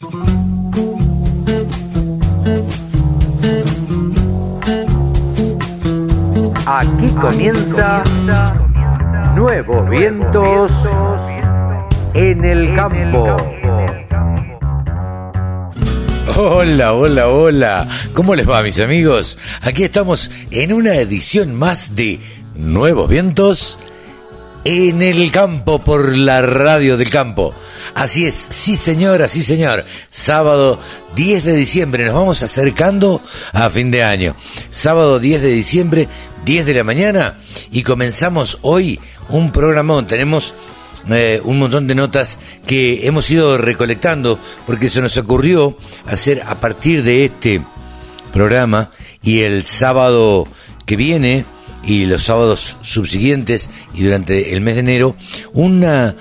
Aquí comienza Nuevos Vientos en el Campo. Hola, hola, hola. ¿Cómo les va, mis amigos? Aquí estamos en una edición más de Nuevos Vientos en el Campo por la Radio del Campo. Así es, sí señora, sí señor. Sábado 10 de diciembre, nos vamos acercando a fin de año. Sábado 10 de diciembre, 10 de la mañana y comenzamos hoy un programón. Tenemos eh, un montón de notas que hemos ido recolectando porque se nos ocurrió hacer a partir de este programa y el sábado que viene y los sábados subsiguientes y durante el mes de enero una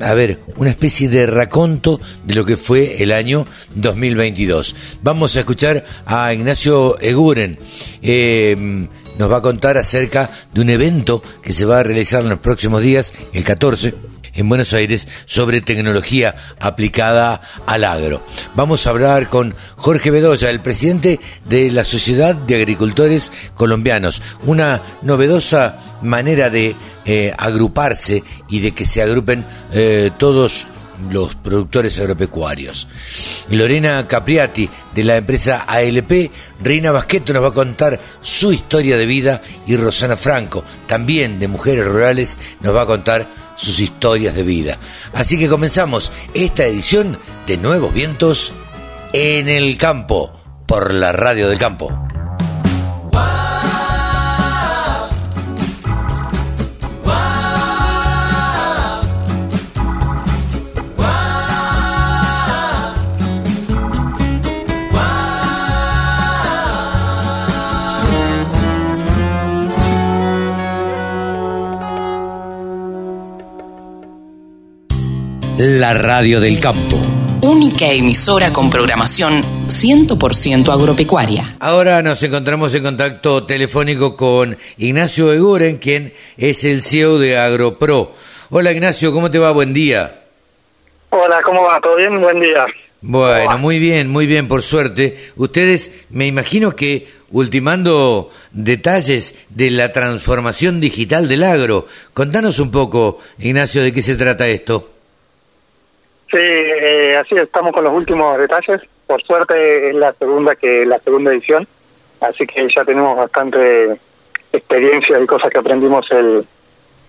a ver, una especie de raconto de lo que fue el año 2022. Vamos a escuchar a Ignacio Eguren. Eh, nos va a contar acerca de un evento que se va a realizar en los próximos días, el 14, en Buenos Aires, sobre tecnología aplicada al agro. Vamos a hablar con Jorge Bedoya, el presidente de la Sociedad de Agricultores Colombianos, una novedosa manera de eh, agruparse y de que se agrupen eh, todos los productores agropecuarios. Lorena Capriati, de la empresa ALP, Reina Basqueto nos va a contar su historia de vida y Rosana Franco, también de Mujeres Rurales, nos va a contar sus historias de vida. Así que comenzamos esta edición de Nuevos Vientos en el campo, por la radio del campo. La radio del campo. Única emisora con programación 100% agropecuaria. Ahora nos encontramos en contacto telefónico con Ignacio Eguren, quien es el CEO de AgroPro. Hola Ignacio, ¿cómo te va? Buen día. Hola, ¿cómo va? ¿Todo bien? Buen día. Bueno, muy bien, muy bien, por suerte. Ustedes, me imagino que ultimando detalles de la transformación digital del agro. Contanos un poco, Ignacio, de qué se trata esto. Sí, eh, así estamos con los últimos detalles. Por suerte es la segunda que la segunda edición, así que ya tenemos bastante experiencia y cosas que aprendimos el,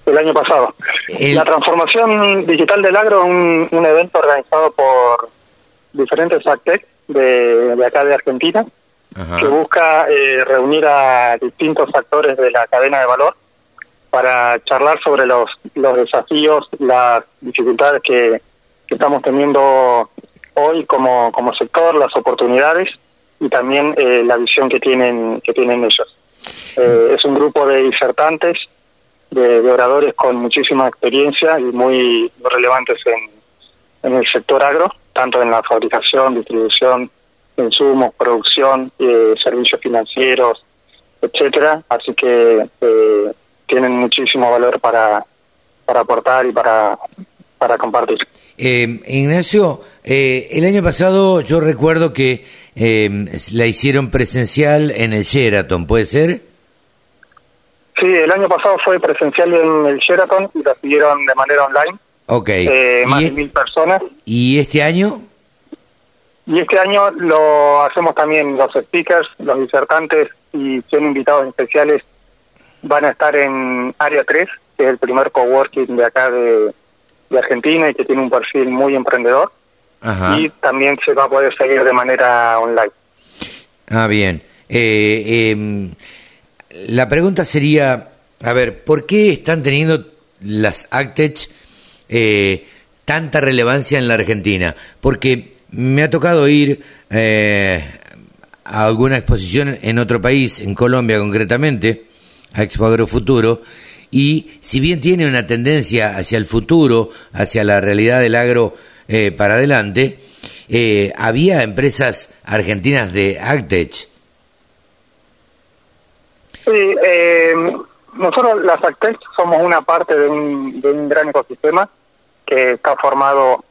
el año pasado. La transformación digital del agro es un, evento organizado por diferentes actec de, de acá de Argentina, que busca eh, reunir a distintos actores de la cadena de valor para charlar sobre los, los desafíos, las dificultades que que estamos teniendo hoy como, como sector, las oportunidades y también eh, la visión que tienen, que tienen ellos. Eh, es un grupo de disertantes, de, oradores con muchísima experiencia y muy, relevantes en, en el sector agro, tanto en la fabricación, distribución, insumos, producción, eh, servicios financieros, etcétera. Así que tienen muchísimo valor para, para aportar y para, para compartir. Eh, Ignacio, eh, el año pasado yo recuerdo que eh, la hicieron presencial en el Sheraton, ¿puede ser? Sí, el año pasado fue presencial en el Sheraton y la siguieron de manera online. Ok. Eh, más de mil personas. ¿Y este año? Y este año lo hacemos también, los speakers, los disertantes y 100 invitados especiales van a estar en Área 3, que es el primer coworking de acá de, de Argentina y que tiene un perfil muy emprendedor. Y también se va a poder seguir de manera online. Ah, bien. Eh, em, la pregunta sería, a ver, ¿por qué están teniendo las Actech eh, tanta relevancia en la Argentina? Porque me ha tocado ir eh, a alguna exposición en otro país, en Colombia concretamente, a Expo Agrofuturo, y si bien tiene una tendencia hacia el futuro, hacia la realidad del agro eh, para adelante, eh, había empresas argentinas de Agtech. Sí, eh, nosotros las Agtech somos una parte de un, gran ecosistema que está formado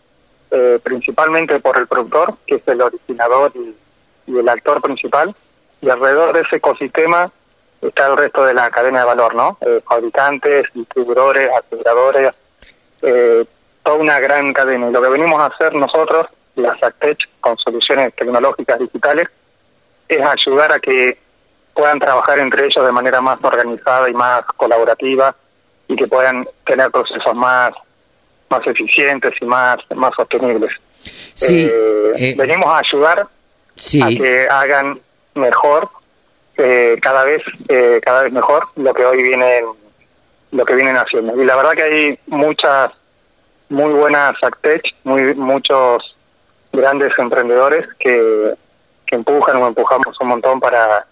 eh, principalmente por el productor, que es el originador y, el actor principal, y alrededor de ese ecosistema está el resto de la cadena de valor, ¿no? Eh, fabricantes, distribuidores, aseguradores, eh, toda una gran cadena. Y lo que venimos a hacer nosotros, la SACTECH, con soluciones tecnológicas digitales, es ayudar a que puedan trabajar entre ellos de manera más organizada y más colaborativa y que puedan tener procesos más más eficientes y más más sostenibles. Sí, eh, eh, venimos a ayudar a que hagan mejor eh, cada vez cada vez mejor lo que hoy vienen lo que vienen haciendo y la verdad que hay muchas muy buenas Actech, muy muchos grandes emprendedores que, que empujan o empujamos un montón para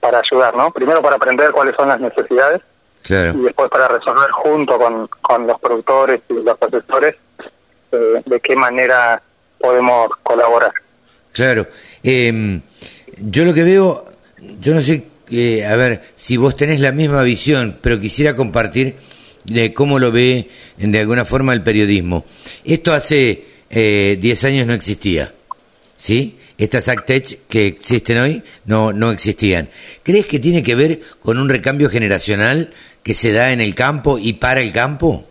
para ayudar, ¿no? Primero para aprender cuáles son las necesidades y después para resolver junto con, con los productores y los asesores eh, de qué manera podemos colaborar. Claro. Eh, yo lo que veo, yo no sé, eh, a ver, si vos tenés la misma visión, pero quisiera compartir de cómo lo ve de alguna forma el periodismo. Esto hace 10 años no existía, ¿sí? estas ACTECH que existen hoy no, no existían. ¿Crees que tiene que ver con un recambio generacional que se da en el campo y para el campo?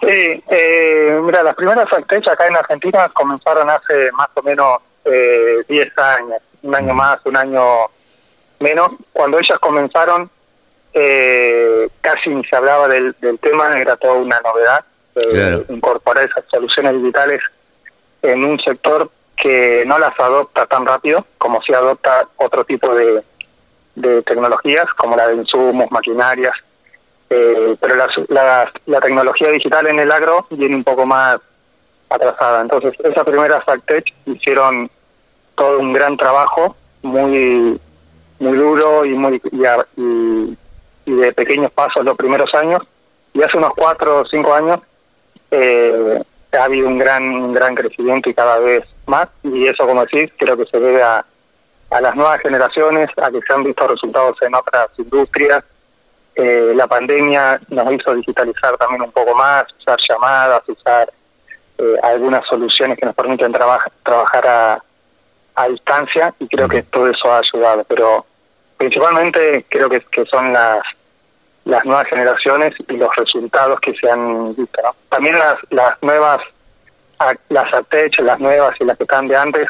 Sí, eh, mira, las primeras ACTECH acá en Argentina comenzaron hace más o menos eh, 10 años, un año más, un año menos. Cuando ellas comenzaron, eh, casi ni se hablaba del, tema, era toda una novedad. Eh, incorporar esas soluciones digitales en un sector que no las adopta tan rápido como si adopta otro tipo de, de tecnologías, como la de insumos, maquinarias, eh, pero la, la, tecnología digital en el agro viene un poco más atrasada. Entonces, esas primeras FacTech hicieron un gran trabajo, muy muy duro y muy y, y, de pequeños pasos los primeros años. Y hace unos cuatro o cinco años eh, ha habido un gran un gran crecimiento y cada vez más y eso como decís creo que se debe a, a las nuevas generaciones a que se han visto resultados en otras industrias eh, la pandemia nos hizo digitalizar también un poco más usar llamadas usar eh, algunas soluciones que nos permiten trabajar a, a distancia y creo que todo eso ha ayudado pero principalmente creo que, que son las las nuevas generaciones y los resultados que se han visto. También las, las nuevas, las ATECH, las nuevas y las que están de antes,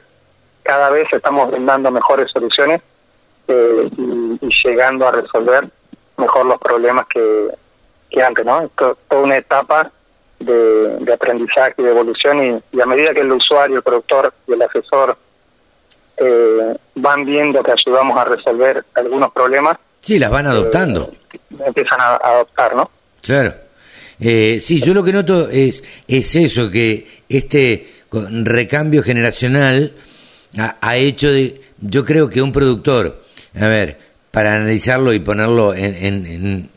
cada vez estamos brindando mejores soluciones eh, y, llegando a resolver mejor los problemas que, que antes, ¿no? Esto toda una etapa de, de aprendizaje y de evolución y, a medida que el usuario, el productor y el asesor eh, van viendo que ayudamos a resolver algunos problemas, Sí, las van adoptando. Eh, empiezan a, adoptar, ¿no? Claro. Eh, sí, yo lo que noto es, es eso, que este recambio generacional ha, hecho de, yo creo que un productor, a ver, para analizarlo y ponerlo en,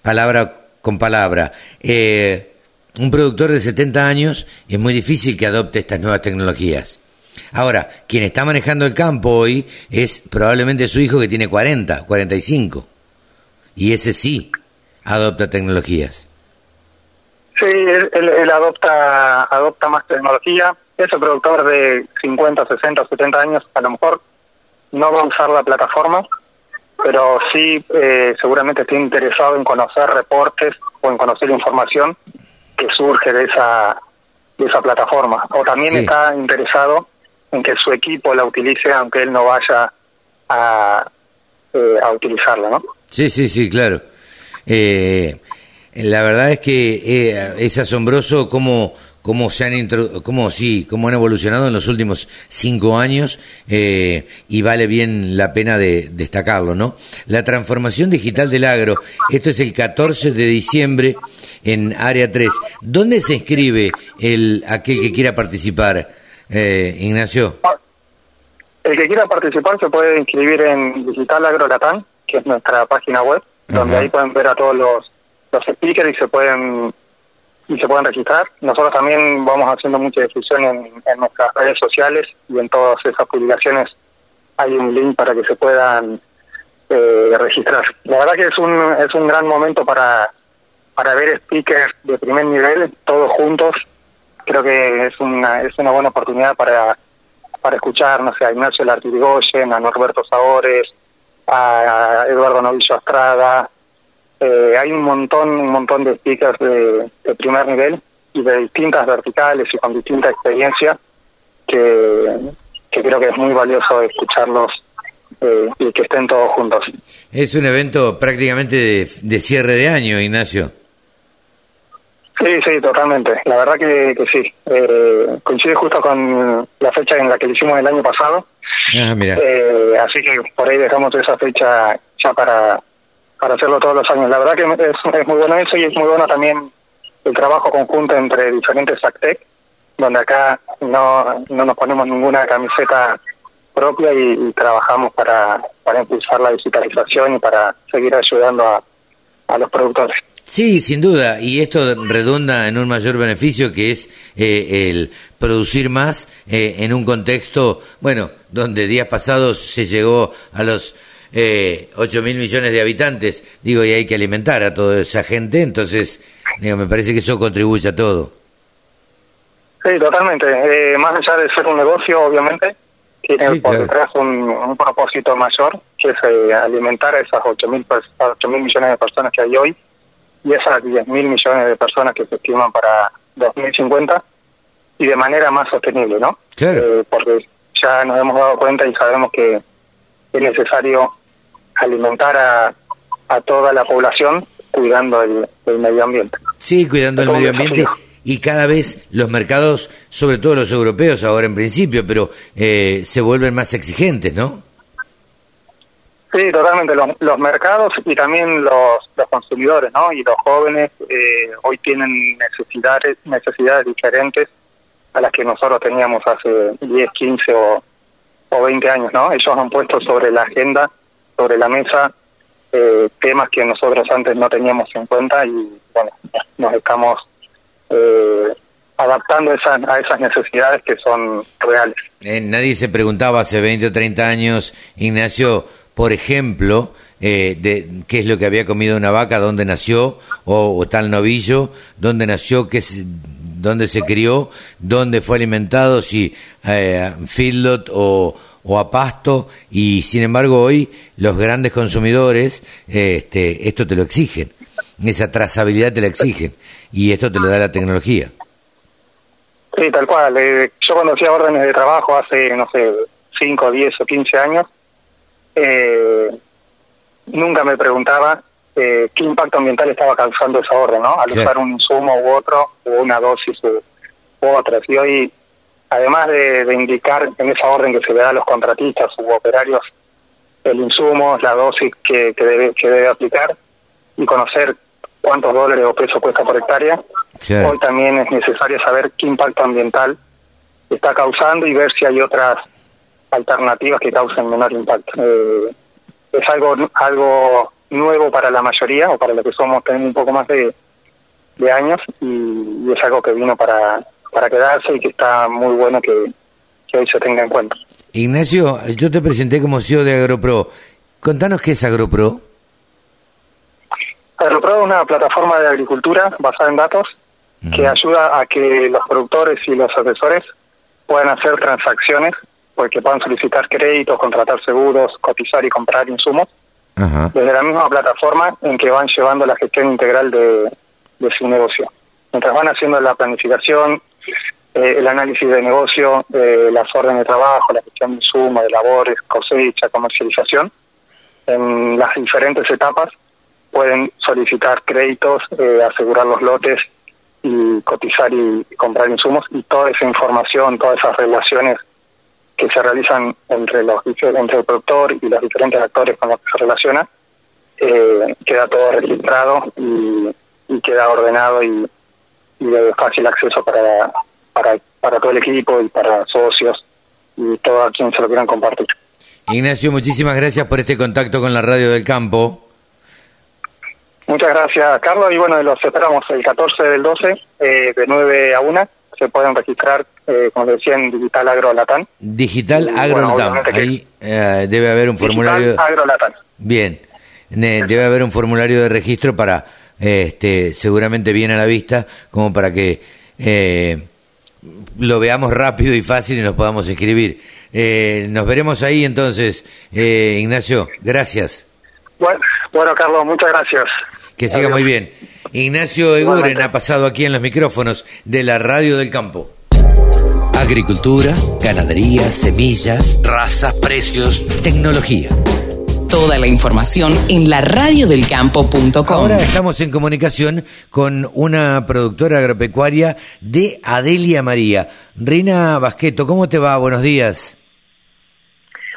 palabra con palabra, eh, un productor de 70 años es muy difícil que adopte estas nuevas tecnologías. Ahora, quien está manejando el campo hoy es probablemente su hijo que tiene 40, 45. Y ese sí adopta tecnologías. Sí, él, adopta, adopta más tecnología. Ese productor de 50, 60, 70 años a lo mejor no va a usar la plataforma, pero sí eh, seguramente está interesado en conocer reportes o en conocer información que surge de esa de esa plataforma. O también está interesado en que su equipo la utilice aunque él no vaya a, eh, a utilizarla, ¿no? Sí, sí, sí, claro. Eh, la verdad es que eh, es asombroso cómo cómo se han cómo sí cómo han evolucionado en los últimos cinco años eh, y vale bien la pena de destacarlo no la transformación digital del agro esto es el 14 de diciembre en área 3 dónde se inscribe el aquel que quiera participar eh, Ignacio. El que quiera participar se puede inscribir en Digital Agro que es nuestra página web, donde ahí pueden ver a todos los, los speakers y se pueden y se pueden registrar. Nosotros también vamos haciendo mucha difusión en, nuestras redes sociales y en todas esas publicaciones hay un link para que se puedan eh, registrar. La verdad que es un es un gran momento para para ver speakers de primer nivel, todos juntos, creo que es una es una buena oportunidad para para escuchar, no sé, a Ignacio Lartirigoyen, a Norberto Sabores, a Eduardo Novillo Estrada. Eh, hay un montón, un montón de speakers de, primer nivel y de distintas verticales y con distinta experiencia que, que creo que es muy valioso escucharlos eh, y que estén todos juntos. Es un evento prácticamente de cierre de año, Ignacio. Sí, sí, totalmente. La verdad que, que sí. Eh, coincide justo con la fecha en la que lo hicimos el año pasado. Ah, mira. Eh, así que por ahí dejamos esa fecha ya para, para hacerlo todos los años. La verdad que es, es muy bueno eso y es muy bueno también el trabajo conjunto entre diferentes ACTEC, donde acá no, no nos ponemos ninguna camiseta propia y, y trabajamos para, para impulsar la digitalización y para seguir ayudando a, a los productores. Sí, sin duda, y esto redunda en un mayor beneficio que es eh, el producir más eh, en un contexto, bueno, donde días pasados se llegó a los eh, 8 mil millones de habitantes, digo, y hay que alimentar a toda esa gente, entonces, digo, me parece que eso contribuye a todo. Sí, totalmente. Eh, más allá de ser un negocio, obviamente, tiene Sí, por claro. detrás un, un propósito mayor, que es eh, alimentar a esas 8 mil millones de personas que hay hoy y esas 10 mil millones de personas que se estiman para 2050 y de manera más sostenible, ¿no? Claro. Eh, porque ya nos hemos dado cuenta y sabemos que es necesario alimentar a, a toda la población cuidando el, el medio ambiente. Sí, cuidando el medio ambiente y cada vez los mercados, sobre todo los europeos ahora en principio, pero eh, se vuelven más exigentes, ¿no? Sí, totalmente. Los, los mercados y también los, los consumidores, ¿no? Y los jóvenes eh, hoy tienen necesidades necesidades diferentes a las que nosotros teníamos hace 10, 15 o, o 20 años, ¿no? Ellos han puesto sobre la agenda, sobre la mesa, eh, temas que nosotros antes no teníamos en cuenta y, bueno, nos estamos eh, adaptando a esas, a esas necesidades que son reales. Eh, nadie se preguntaba hace 20 o 30 años, Ignacio, por ejemplo, eh, de qué es lo que había comido una vaca, dónde nació, o, o tal novillo, dónde nació, qué dónde se crió, dónde fue alimentado, si eh, feedlot o, o a pasto, y sin embargo hoy los grandes consumidores este, esto te lo exigen, esa trazabilidad te la exigen, y esto te lo da la tecnología. Sí, tal cual. Eh, yo cuando hacía órdenes de trabajo hace, no sé, 5, 10 o 15 años, eh, nunca me preguntaba eh, qué impacto ambiental estaba causando esa orden, ¿no? Al Claro. usar un insumo u otro, o una dosis u, u otra. Y hoy, además de, de indicar en esa orden que se le da a los contratistas u operarios el insumo, la dosis que, que, debe, que debe aplicar y conocer cuántos dólares o pesos cuesta por hectárea, Claro. Hoy también es necesario saber qué impacto ambiental está causando y ver si hay otras alternativas que causen menor impacto. Eh, es algo algo nuevo para la mayoría o para los que somos tenemos un poco más de, de años y, y es algo que vino para, para quedarse y que está muy bueno que, que hoy se tenga en cuenta. Ignacio, yo te presenté como CEO de AgroPro. Contanos qué es AgroPro. AgroPro es una plataforma de agricultura basada en datos que ayuda a que los productores y los asesores puedan hacer transacciones, porque puedan solicitar créditos, contratar seguros, cotizar y comprar insumos Ajá. desde la misma plataforma en que van llevando la gestión integral de, de su negocio. Mientras van haciendo la planificación, eh, el análisis de negocio, eh, las órdenes de trabajo, la gestión de insumos, de labores, cosecha, comercialización, en las diferentes etapas pueden solicitar créditos, eh, asegurar los lotes y cotizar y comprar insumos y toda esa información, todas esas relaciones que se realizan entre los entre el productor y los diferentes actores con los que se relaciona eh, queda todo registrado y, y queda ordenado y, y de fácil acceso para, para para todo el equipo y para socios y todo a quien se lo quieran compartir. Ignacio, muchísimas gracias por este contacto con la radio del campo. Muchas gracias, Carlos. Y bueno, los esperamos el 14 del 12, eh, de 9 a 1. Se pueden registrar, eh, como decía, en Digital Agro Latam. Digital Y, bueno, Ahí eh, debe haber un formulario. Digital Agro Latam. Bien, debe haber un formulario de registro para, este, seguramente bien a la vista, como para que eh, lo veamos rápido y fácil y nos podamos inscribir. Eh, nos veremos ahí entonces, eh, Ignacio. Gracias. Bueno, bueno, Carlos, muchas gracias. Que siga muy bien. Ignacio Eguren ha pasado aquí en los micrófonos de la Radio del Campo. Agricultura, ganadería, semillas, razas, precios, tecnología. Toda la información en la radiodelcampo.com. Ahora estamos en comunicación con una productora agropecuaria de Adelia María. Rina Basqueto, ¿cómo te va? Buenos días.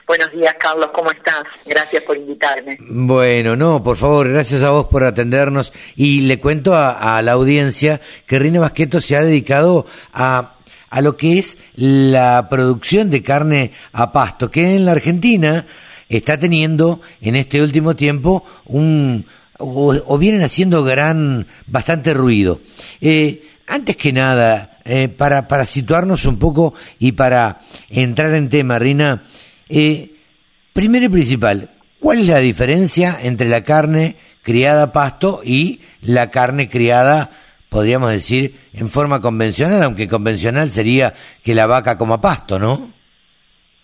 Buenos días, Carlos, ¿cómo estás? Gracias por invitarme. Bueno, no, por favor, gracias a vos por atendernos. Y le cuento a, la audiencia que Rina Basqueto se ha dedicado a a lo que es la producción de carne a pasto, que en la Argentina está teniendo en este último tiempo un o, vienen haciendo gran bastante ruido. Eh, antes que nada, eh, para, para situarnos un poco y para entrar en tema, Rina, eh, primero y principal, ¿cuál es la diferencia entre la carne criada a pasto y la carne criada podríamos decir, en forma convencional, aunque convencional sería que la vaca coma pasto, ¿no?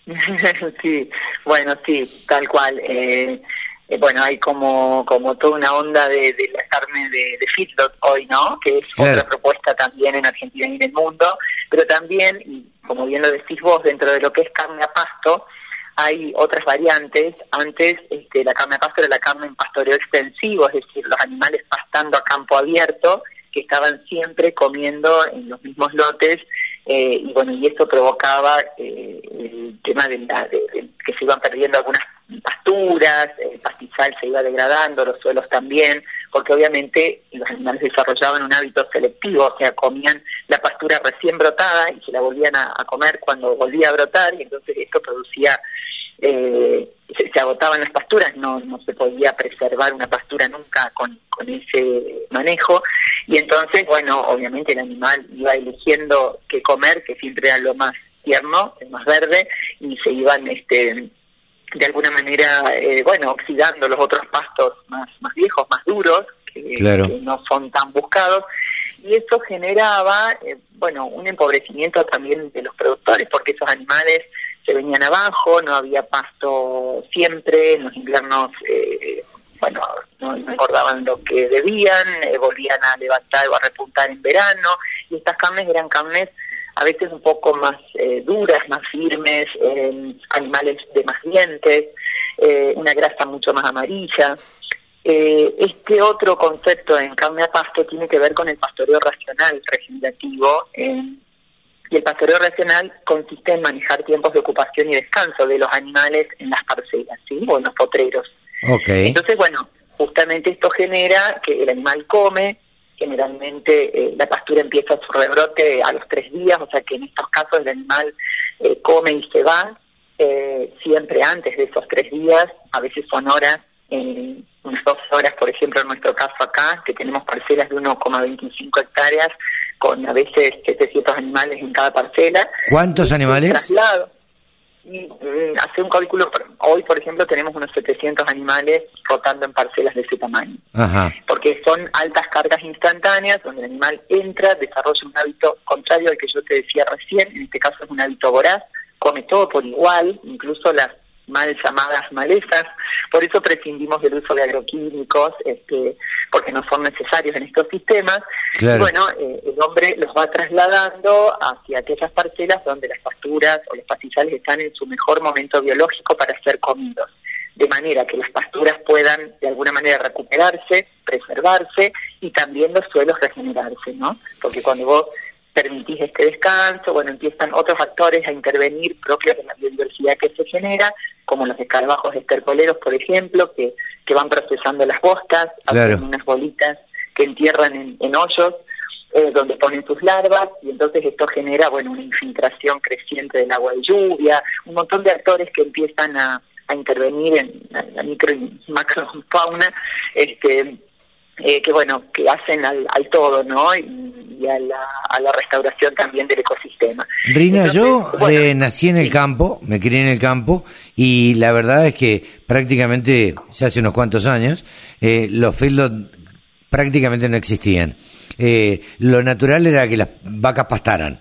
sí, bueno, sí, tal cual. Eh, eh, bueno, hay como como toda una onda de, de la carne de, de feedlot hoy, ¿no? Que es otra propuesta también en Argentina y en el mundo, pero también, y como bien lo decís vos, dentro de lo que es carne a pasto, hay otras variantes. Antes este, la carne a pasto era la carne en pastoreo extensivo, es decir, los animales pastando a campo abierto, que estaban siempre comiendo en los mismos lotes eh, y bueno y esto provocaba eh, el tema de, la, que se iban perdiendo algunas pasturas, el pastizal se iba degradando, los suelos también, porque obviamente los animales desarrollaban un hábito selectivo, o sea, comían la pastura recién brotada y se la volvían a, a comer cuando volvía a brotar y entonces esto producía eh, se, agotaban las pasturas, no, no se podía preservar una pastura nunca con, con ese manejo, y entonces, bueno, obviamente el animal iba eligiendo qué comer, que siempre era lo más tierno, el más verde, y se iban este de alguna manera, eh, bueno, oxidando los otros pastos más, más viejos, más duros, que, no son tan buscados, y eso generaba, eh, bueno, un empobrecimiento también de los productores, porque esos animales se venían abajo, no había pasto siempre, en los inviernos, eh, bueno, no, engordaban lo que debían, eh, volvían a levantar o a repuntar en verano, y estas carnes eran carnes a veces un poco más eh, duras, más firmes, animales de más dientes, una grasa mucho más amarilla. este otro concepto en carne a pasto tiene que ver con el pastoreo racional regenerativo, y el pastoreo racional consiste en manejar tiempos de ocupación y descanso de los animales en las parcelas, ¿sí? O en los potreros. Okay. Entonces, bueno, justamente esto genera que el animal come, generalmente eh, la pastura empieza su rebrote a los tres días, o sea que en estos casos el animal eh, come y se va eh, siempre antes de esos tres días, a veces son horas, unas dos horas, por ejemplo, en nuestro caso acá, que tenemos parcelas de 1,25 hectáreas, con a veces 700 animales en cada parcela. ¿Cuántos animales? Traslado. Y, mm, hace un cálculo, hoy por ejemplo tenemos unos 700 animales rotando en parcelas de ese tamaño. Ajá. Porque son altas cargas instantáneas donde el animal entra, desarrolla un hábito contrario al que yo te decía recién, en este caso es un hábito voraz, come todo por igual, incluso las mal llamadas malezas, por eso prescindimos del uso de agroquímicos, este, porque no son necesarios en estos sistemas. Y bueno, eh, el hombre los va trasladando hacia aquellas parcelas donde las pasturas o los pastizales están en su mejor momento biológico para ser comidos, de manera que las pasturas puedan de alguna manera recuperarse, preservarse y también los suelos regenerarse, ¿no? Porque cuando vos permitís este descanso, bueno, empiezan otros factores a intervenir propios de la biodiversidad que se genera, como los escarabajos estercoleros, por ejemplo, que, que van procesando las bostas, hacen unas bolitas que entierran en, hoyos, eh, donde ponen sus larvas, y entonces esto genera, bueno, una infiltración creciente del agua de lluvia, un montón de actores que empiezan a, a intervenir en la, micro y macrofauna, este, eh, que bueno, que hacen al, al todo, ¿no? Y, a la, a la, restauración también del ecosistema. Rina, yo eh, nací en el campo, me crié en el campo y la verdad es que prácticamente, ya hace unos cuantos años, eh, los feedlots prácticamente no existían. lo natural era que las vacas pastaran.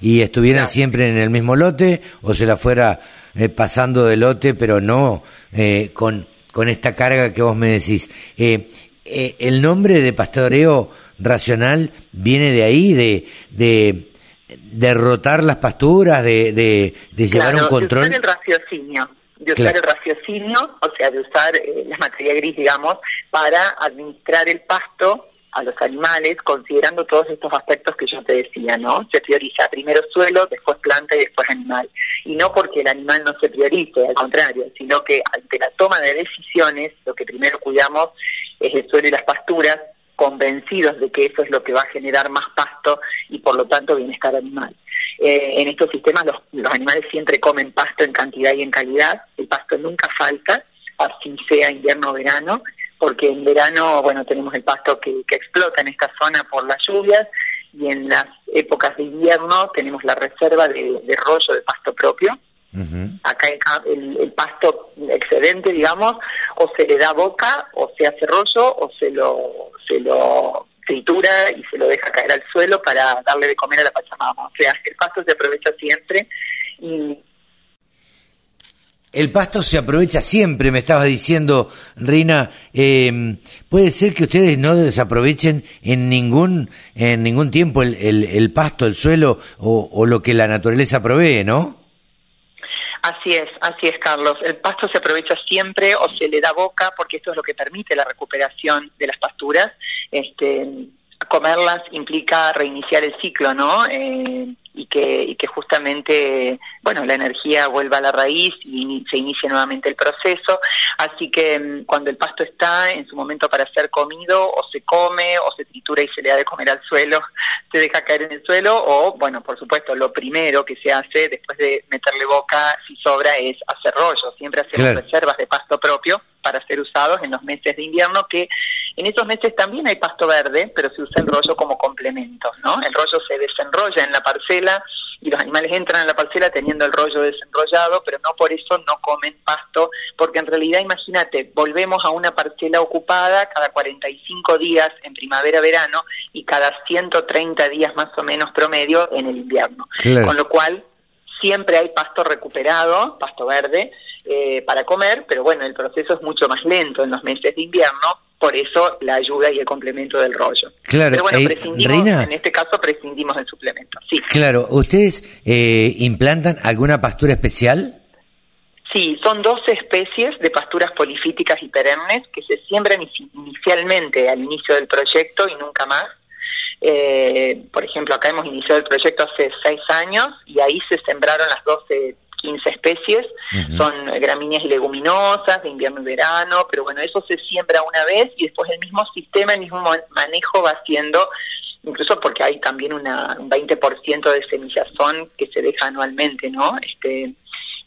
y estuvieran siempre en el mismo lote o se la fuera eh, pasando de lote, pero no eh, con, con esta carga que vos me decís. Eh, el nombre de pastoreo racional viene de ahí, de, de derrotar las pasturas, de, de, llevar un control. De usar el raciocinio, de usar el raciocinio, o sea, de usar la materia gris, digamos, para administrar el pasto a los animales considerando todos estos aspectos que yo te decía, ¿no? Se prioriza primero suelo, después planta y después animal. Y no porque el animal no se priorice, al contrario, sino que ante la toma de decisiones, lo que primero cuidamos es el suelo y las pasturas, convencidos de que eso es lo que va a generar más pasto y por lo tanto bienestar animal. Eh, en estos sistemas los, animales siempre comen pasto en cantidad y en calidad, el pasto nunca falta, así sea invierno o verano, porque en verano, bueno, tenemos el pasto que, explota en esta zona por las lluvias y en las épocas de invierno tenemos la reserva de, rollo de pasto propio. Acá el, pasto excedente, digamos, o se le da boca, o se hace rollo, o se lo, se lo tritura y se lo deja caer al suelo para darle de comer a la pachamama. O sea, el pasto se aprovecha siempre y el pasto se aprovecha siempre, me estabas diciendo, Reina. Eh, puede ser que ustedes no desaprovechen en ningún, en ningún tiempo el, el, pasto, el suelo o, o, lo que la naturaleza provee, ¿no? Así es, así es, Carlos. El pasto se aprovecha siempre o se le da boca porque esto es lo que permite la recuperación de las pasturas. Este, comerlas implica reiniciar el ciclo, ¿no? Eh, y que, y que justamente, bueno, la energía vuelva a la raíz y se inicie nuevamente el proceso. Así que mm, cuando el pasto está en su momento para ser comido, o se come, o se tritura y se le da de comer al suelo, se deja caer en el suelo, o, bueno, por supuesto, lo primero que se hace después de meterle boca, si sobra, es hacer rollo. Siempre hacemos reservas de pasto propio para ser usados en los meses de invierno, que en esos meses también hay pasto verde, pero se usa el rollo como complemento, ¿no? El rollo se desenrolla en la parcela y los animales entran en la parcela teniendo el rollo desenrollado, pero no por eso no comen pasto, porque en realidad, imagínate, volvemos a una parcela ocupada cada 45 días en primavera-verano y cada 130 días más o menos promedio en el invierno. Con lo cual, siempre hay pasto recuperado, pasto verde, eh, para comer, pero bueno, el proceso es mucho más lento en los meses de invierno, por eso la ayuda y el complemento del rollo. Claro, pero bueno, eh, prescindimos, en este caso prescindimos del suplemento, sí. Claro, ¿ustedes eh, implantan alguna pastura especial? Sí, son dos especies de pasturas polifíticas y perennes que se siembran inicialmente al inicio del proyecto y nunca más. Eh, por ejemplo, acá hemos iniciado el proyecto hace seis años y ahí se sembraron las 12 15 especies, son gramíneas y leguminosas de invierno y verano, pero bueno, eso se siembra una vez y después el mismo sistema, el mismo manejo va haciendo, incluso porque hay también una, un 20% de semillazón que se deja anualmente, ¿no? Este,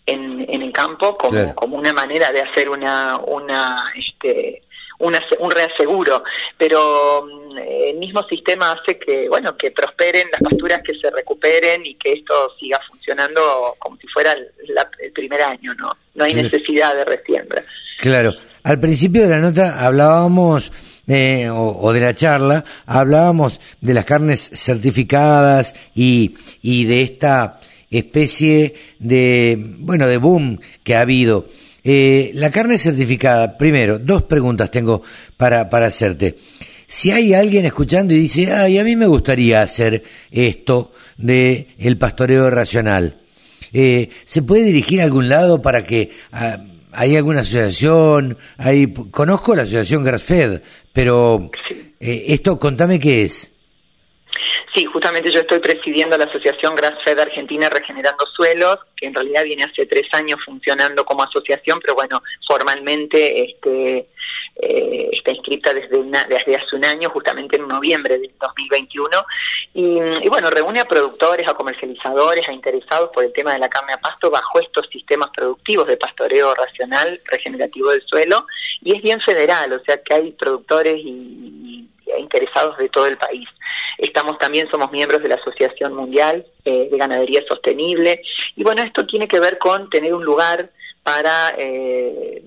en, en el campo como, como una manera de hacer una, una, este, un reaseguro, pero mm, el mismo sistema hace que, bueno, que prosperen las pasturas, que se recuperen y que esto siga funcionando como si fuera el, primer año, ¿no? No hay necesidad de resiembra. Claro. Al principio de la nota hablábamos eh, o, de la charla, hablábamos de las carnes certificadas y, y de esta especie de, bueno, de boom que ha habido. Eh, la carne certificada, primero, dos preguntas tengo para, para hacerte. Si hay alguien escuchando y dice, ay, a mí me gustaría hacer esto de el pastoreo racional, eh, ¿se puede dirigir a algún lado para que ah, hay alguna asociación? Hay, conozco la asociación Grassfed, pero eh, esto, contame qué es. Sí, justamente yo estoy presidiendo la Asociación Grassfed Argentina Regenerando Suelos, que en realidad viene hace tres años funcionando como asociación, pero bueno, formalmente este, eh, está inscrita desde, desde hace un año, justamente en noviembre del 2021. Y, y, bueno, reúne a productores, a comercializadores, a interesados por el tema de la carne a pasto bajo estos sistemas productivos de pastoreo racional, regenerativo del suelo, y es bien federal, o sea que hay productores y interesados de todo el país. Estamos también, somos miembros de la Asociación Mundial eh, de Ganadería Sostenible. Y bueno, esto tiene que ver con tener un lugar para, eh,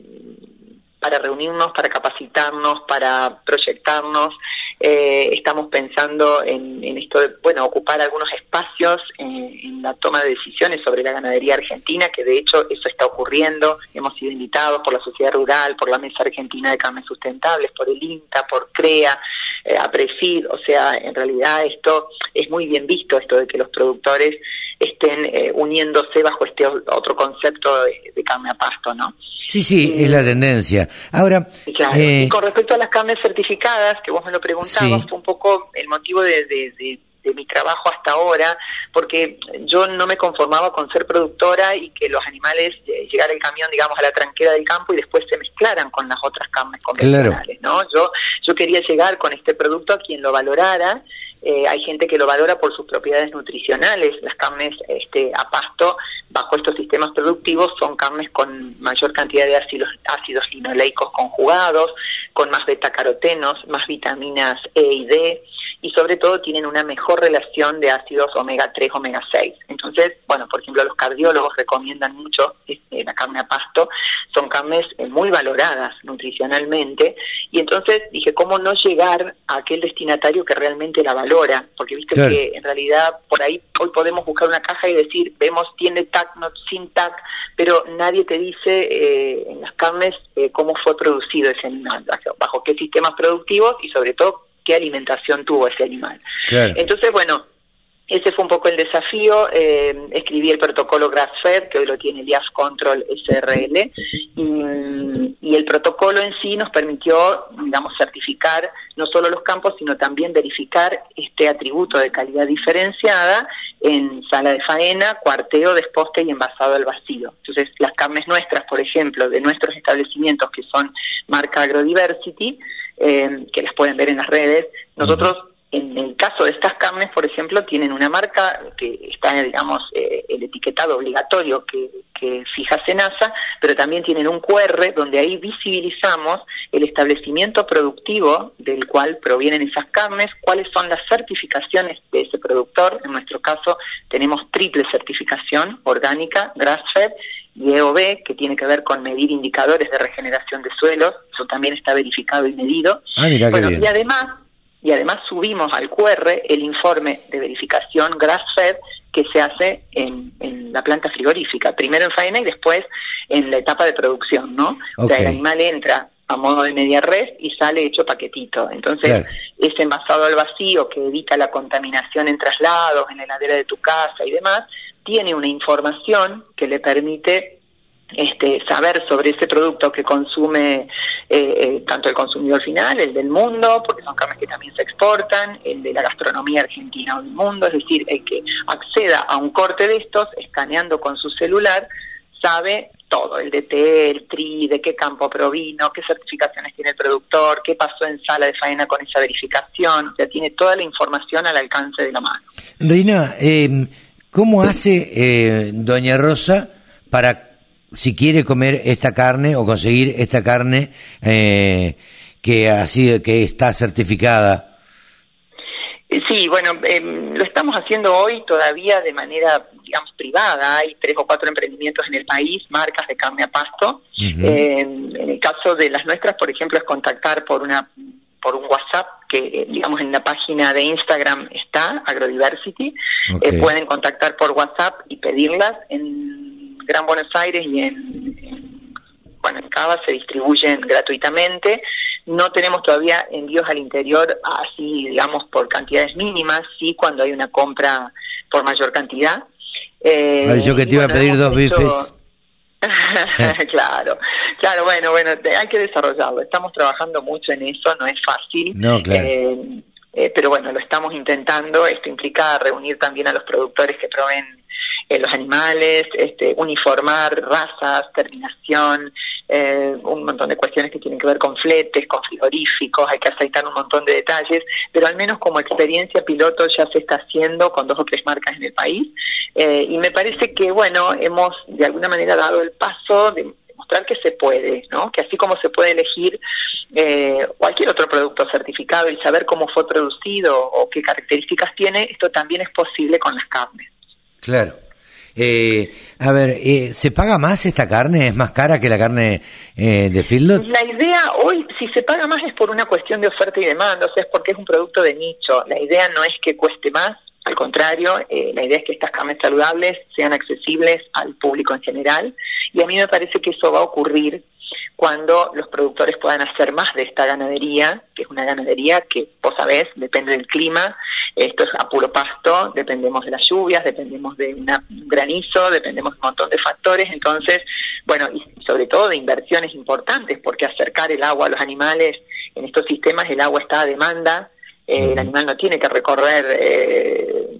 para reunirnos, para capacitarnos, para proyectarnos eh, estamos pensando en, esto de, bueno, ocupar algunos espacios en la toma de decisiones sobre la ganadería argentina, que de hecho eso está ocurriendo. Hemos sido invitados por la sociedad rural, por la Mesa Argentina de Carnes Sustentables, por el INTA, por CREA, eh, APRESID. O sea, en realidad esto es muy bien visto, esto de que los productores estén eh, uniéndose bajo este otro concepto de, carne a pasto, ¿no? Sí, sí, es la tendencia. Ahora, eh, con respecto a las carnes certificadas, que vos me lo preguntabas, fue un poco el motivo de, de, mi trabajo hasta ahora, porque yo no me conformaba con ser productora y que los animales eh, llegara el camión, digamos, a la tranquera del campo y después se mezclaran con las otras carnes convencionales, ¿no? Yo, yo quería llegar con este producto a quien lo valorara eh, hay gente que lo valora por sus propiedades nutricionales. Las carnes este, a pasto, bajo estos sistemas productivos, son carnes con mayor cantidad de ácidos, ácidos linoleicos conjugados, con más betacarotenos, más vitaminas E y D, y sobre todo tienen una mejor relación de ácidos omega 3, omega 6. Entonces, bueno, por ejemplo, los cardiólogos recomiendan mucho este, la carne a pasto, son carnes eh, muy valoradas nutricionalmente, y entonces dije, ¿cómo no llegar a aquel destinatario que realmente la valora? Porque viste que en realidad por ahí hoy podemos buscar una caja y decir, vemos, tiene TAC, no sin TAC, pero nadie te dice eh, en las carnes eh, cómo fue producido ese animal, bajo qué sistemas productivos y sobre todo qué alimentación tuvo ese animal. Entonces, bueno, ese fue un poco el desafío. Eh, escribí el protocolo GrassFed, que hoy lo tiene el IAS Control SRL, y, el protocolo en sí nos permitió, digamos, certificar no solo los campos, sino también verificar este atributo de calidad diferenciada en sala de faena, cuarteo, desposte y envasado al vacío. Entonces, las carnes nuestras, por ejemplo, de nuestros establecimientos que son marca Agrodiversity, eh, que las pueden ver en las redes. Nosotros, en el caso de estas carnes, por ejemplo, tienen una marca que está, digamos, eh, el etiquetado obligatorio que, que fija Senasa, pero también tienen un QR donde ahí visibilizamos el establecimiento productivo del cual provienen esas carnes, cuáles son las certificaciones de ese productor. En nuestro caso tenemos triple certificación orgánica, grass-fed y EOB, que tiene que ver con medir indicadores de regeneración de suelos, eso también está verificado y medido. Ah, y además, y además subimos al QR el informe de verificación grass-fed que se hace en, la planta frigorífica, primero en faena y después en la etapa de producción, ¿no? O sea, el animal entra a modo de media red y sale hecho paquetito. Entonces, es envasado al vacío que evita la contaminación en traslados, en la heladera de tu casa y demás, tiene una información que le permite este, saber sobre ese producto que consume eh, eh, tanto el consumidor final, el del mundo, porque son carnes que también se exportan, el de la gastronomía argentina o del mundo, es decir, el que acceda a un corte de estos, escaneando con su celular, sabe todo, el DT, el TRI, de qué campo provino, qué certificaciones tiene el productor, qué pasó en sala de faena con esa verificación, o sea, tiene toda la información al alcance de la mano. Reina, eh, ¿Cómo hace eh, Doña Rosa para, si quiere comer esta carne o conseguir esta carne eh, que, así, que está certificada? Sí, bueno, em, lo estamos haciendo hoy todavía de manera, digamos, privada. Hay tres o cuatro emprendimientos en el país, marcas de carne a pasto. Em, en el caso de las nuestras, por ejemplo, es contactar por una por un WhatsApp que digamos en la página de Instagram está Agrodiversity. Eh, pueden contactar por WhatsApp y pedirlas. En Gran Buenos Aires y en, bueno en Cava se distribuyen gratuitamente. No tenemos todavía envíos al interior así digamos por cantidades mínimas sí cuando hay una compra por mayor cantidad. Eh, yo que te iba a pedir dos bifes claro, claro, bueno, bueno, hay que desarrollarlo. Estamos trabajando mucho en eso, no es fácil. No, claro. Eh, eh, pero bueno, lo estamos intentando. Esto implica reunir también a los productores que proveen eh, los animales, este, uniformar razas, terminación, eh, un montón de cuestiones que tienen que ver con fletes, con frigoríficos, hay que aceitar un montón de detalles, pero al menos como experiencia piloto ya se está haciendo con dos o tres marcas en el país eh, y me parece que, bueno, hemos de alguna manera dado el paso de mostrar que se puede, ¿no? Que así como se puede elegir cualquier otro producto certificado y saber cómo fue producido o qué características tiene, esto también es posible con las carnes. Claro. Eh, a ver, eh, ¿se paga más esta carne? ¿Es más cara que la carne eh, de feedlot? La idea hoy, si se paga más es por una cuestión de oferta y demanda, o sea, es porque es un producto de nicho. La idea no es que cueste más, al contrario, eh, la idea es que estas carnes saludables sean accesibles al público en general y a mí me parece que eso va a ocurrir cuando los productores puedan hacer más de esta ganadería, que es una ganadería que, vos sabés, depende del clima, esto es a puro pasto, dependemos de las lluvias, dependemos de un granizo, dependemos de un montón de factores, entonces, bueno, y sobre todo de inversiones importantes, porque acercar el agua a los animales en estos sistemas, el agua está a demanda, eh, el animal no tiene que recorrer eh,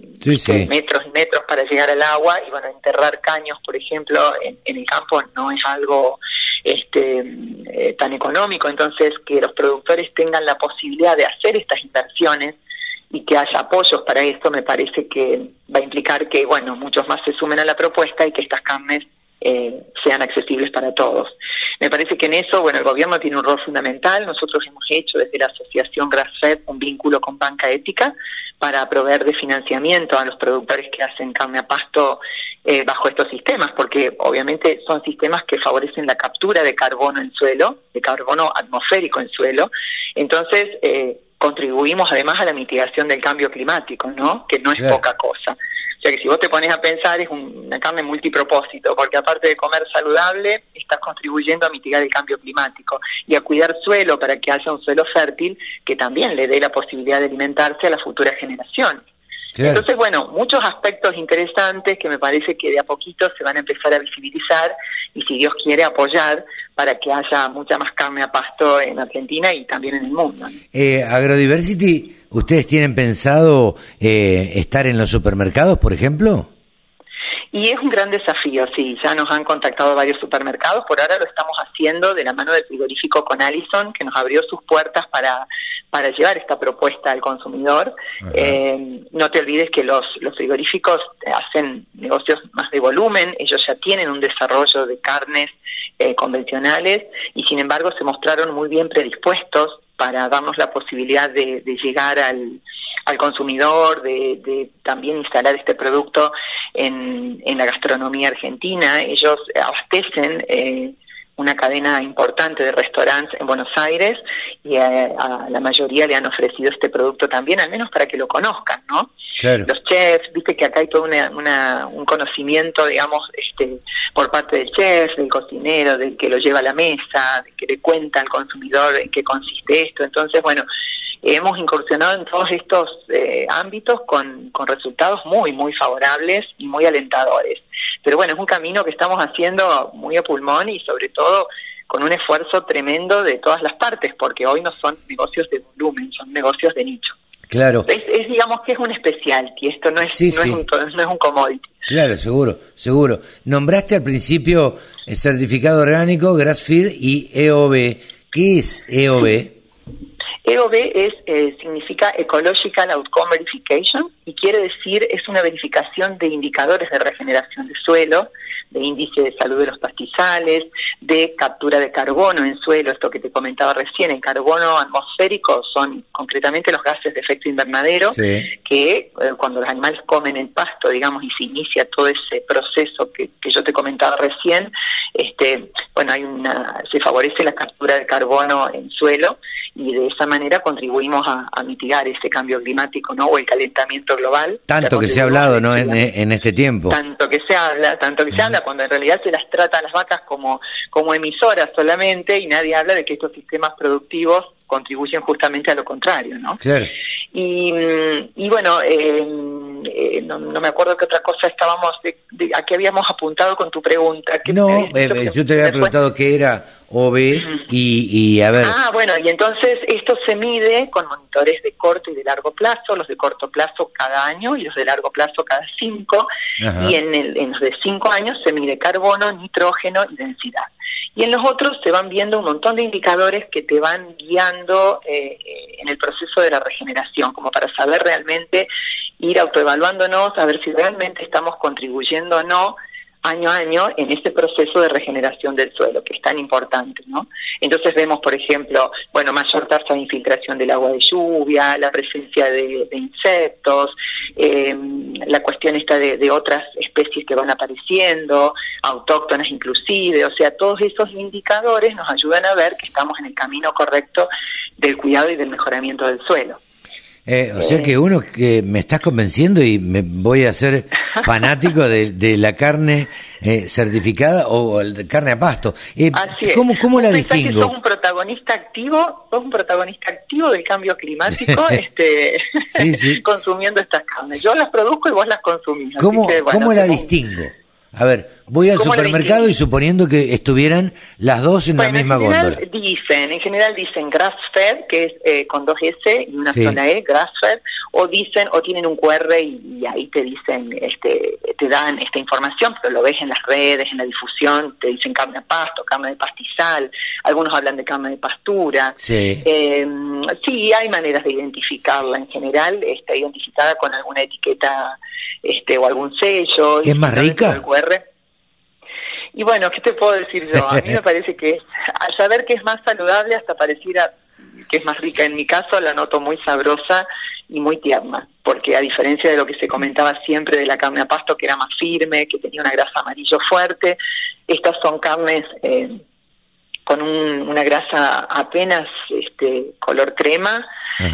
metros y metros para llegar al agua y bueno, enterrar caños, por ejemplo, en, el campo no es algo este, eh, tan económico, entonces que los productores tengan la posibilidad de hacer estas inversiones y que haya apoyos para esto me parece que va a implicar que bueno muchos más se sumen a la propuesta y que estas carnes eh, sean accesibles para todos. Me parece que en eso, bueno, el gobierno tiene un rol fundamental. Nosotros hemos hecho desde la asociación Grassfed un vínculo con Banca Ética para proveer de financiamiento a los productores que hacen carne a pasto eh, bajo estos sistemas, porque obviamente son sistemas que favorecen la captura de carbono en suelo, de carbono atmosférico en suelo. Entonces, eh, contribuimos además a la mitigación del cambio climático, ¿no? Que no es poca cosa. O sea que si vos te pones a pensar es una carne multipropósito, porque aparte de comer saludable, estás contribuyendo a mitigar el cambio climático y a cuidar suelo para que haya un suelo fértil que también le dé la posibilidad de alimentarse a las futuras generaciones. Entonces, bueno, muchos aspectos interesantes que me parece que de a poquito se van a empezar a visibilizar y si Dios quiere apoyar para que haya mucha más carne a pasto en Argentina y también en el mundo. Eh, Agrodiversity, ¿ustedes tienen pensado eh, estar en los supermercados, por ejemplo? Y es un gran desafío, sí, ya nos han contactado varios supermercados, por ahora lo estamos haciendo de la mano del frigorífico con Allison, que nos abrió sus puertas para, para llevar esta propuesta al consumidor. Eh, no te olvides que los, los frigoríficos hacen negocios más de volumen, ellos ya tienen un desarrollo de carnes eh, convencionales y sin embargo se mostraron muy bien predispuestos para darnos la posibilidad de, de llegar al, al consumidor, de, también instalar este producto en, en la gastronomía argentina. Ellos abastecen eh, una cadena importante de restaurantes en Buenos Aires y a, la mayoría le han ofrecido este producto también, al menos para que lo conozcan, ¿no? Los chefs, viste que acá hay todo una, un conocimiento, digamos, este, por parte del chef, del cocinero, del que lo lleva a la mesa, de que le cuenta al consumidor en qué consiste esto. Entonces, bueno, hemos incursionado en todos estos eh, ámbitos con, con resultados muy, muy favorables y muy alentadores. Pero bueno, es un camino que estamos haciendo muy a pulmón y sobre todo con un esfuerzo tremendo de todas las partes, porque hoy no son negocios de volumen, son negocios de nicho. Claro. Es, digamos que es un especial, y esto no es, no, Es un, no es un commodity. Claro, seguro, seguro. Nombraste al principio el certificado orgánico, Grassfield y EOB. ¿Qué es EOB? EOB es, eh, significa Ecological Outcome Verification y quiere decir es una verificación de indicadores de regeneración de suelo, de índice de salud de los pastizales, de captura de carbono en suelo, esto que te comentaba recién, el carbono atmosférico son concretamente los gases de efecto invernadero, que eh, cuando los animales comen el pasto, digamos, y se inicia todo ese proceso que, que yo te comentaba recién, este, bueno, hay una, se favorece la captura de carbono en suelo y de esa manera contribuimos a, mitigar ese cambio climático, ¿no? O el calentamiento global. Tanto que se ha hablado, ¿no? En, este tiempo. Tanto que se habla, tanto que se habla, cuando en realidad se las trata a las vacas como, como emisoras solamente y nadie habla de que estos sistemas productivos contribuyen justamente a lo contrario, ¿no? Claro. Y, y bueno, eh, eh, no, me acuerdo qué otra cosa estábamos, de, a qué habíamos apuntado con tu pregunta. no, eh, yo te había preguntado qué era OB y, y a ver. Ah, bueno, y entonces esto se mide con monitores de corto y de largo plazo, los de corto plazo cada año y los de largo plazo cada cinco, y en, el, en los de cinco años se mide carbono, nitrógeno y densidad. Y en los otros se van viendo un montón de indicadores que te van guiando eh, en el proceso de la regeneración, como para saber realmente, ir autoevaluándonos, a ver si realmente estamos contribuyendo o no año a año en ese proceso de regeneración del suelo, que es tan importante, ¿no? Entonces vemos, por ejemplo, bueno, mayor tasa de infiltración del agua de lluvia, la presencia de, insectos, eh, la cuestión esta de, de, otras especies que van apareciendo, autóctonas inclusive, o sea, todos esos indicadores nos ayudan a ver que estamos en el camino correcto del cuidado y del mejoramiento del suelo. Eh, o sea que uno que me estás convenciendo y me voy a ser fanático de, la carne eh, certificada o de carne a pasto. Eh, ¿Cómo, cómo la distingo? sos un protagonista activo, sos un protagonista activo del cambio climático, este, consumiendo estas carnes. Yo las produzco y vos las consumís. ¿Cómo, ¿cómo la distingo? A ver, voy al supermercado y suponiendo que estuvieran las dos en la misma góndola. Dicen, en general dicen grass fed, que es eh, con dos S y una sola E, grass fed, o dicen, o tienen un QR y, ahí te dicen, este, te dan esta información, pero lo ves en las redes, en la difusión, te dicen carne a pasto, carne de pastizal, algunos hablan de carne de pastura. Sí. Eh, sí, hay maneras de identificarla en general, está identificada con alguna etiqueta este o algún sello. ¿Es más rica? Y bueno, ¿qué te puedo decir yo? A mí me parece que al saber que es más saludable hasta pareciera que es más rica. En mi caso la noto muy sabrosa y muy tierna, porque a diferencia de lo que se comentaba siempre de la carne a pasto, que era más firme, que tenía una grasa amarillo fuerte, estas son carnes eh, con una grasa apenas este, color crema,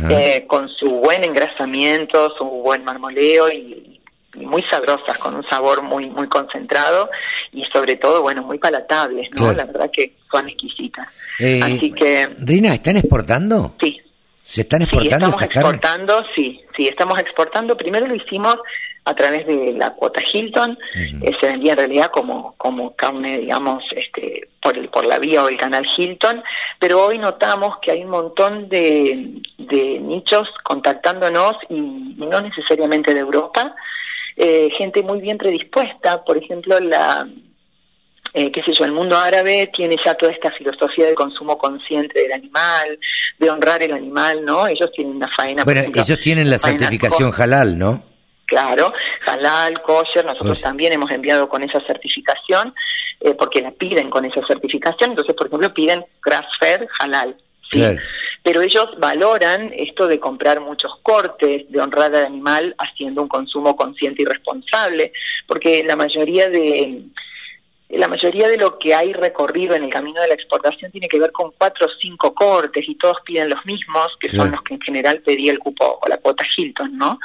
eh, con su buen engrasamiento, su buen marmoleo y, muy sabrosas, con un sabor muy muy concentrado y sobre todo, bueno, muy palatables, ¿no? La verdad que son exquisitas. Eh, Así que... Rina, ¿están exportando? Sí. ¿Se están exportando sí, estamos exportando, sí, sí, estamos exportando. Primero lo hicimos a través de la cuota Hilton, eh, se vendía en realidad como, como carne, digamos, este, por, el, por la vía o el canal Hilton, pero hoy notamos que hay un montón de, de nichos contactándonos y no necesariamente de Europa, eh, gente muy bien predispuesta, por ejemplo, la, eh, qué sé yo, el mundo árabe tiene ya toda esta filosofía del consumo consciente del animal, de honrar el animal, ¿no? Ellos tienen una faena. Bueno, ellos tienen la certificación halal, ¿no? Claro, halal, kosher, nosotros también hemos enviado con esa certificación, eh, porque la piden con esa certificación, entonces, por ejemplo, piden grass-fed halal. ¿sí? Pero ellos valoran esto de comprar muchos cortes, de honrar al animal haciendo un consumo consciente y responsable, porque la mayoría de la mayoría de lo que hay recorrido en el camino de la exportación tiene que ver con cuatro o cinco cortes y todos piden los mismos, que son los que en general pedía el cupo o la cuota Hilton, ¿no?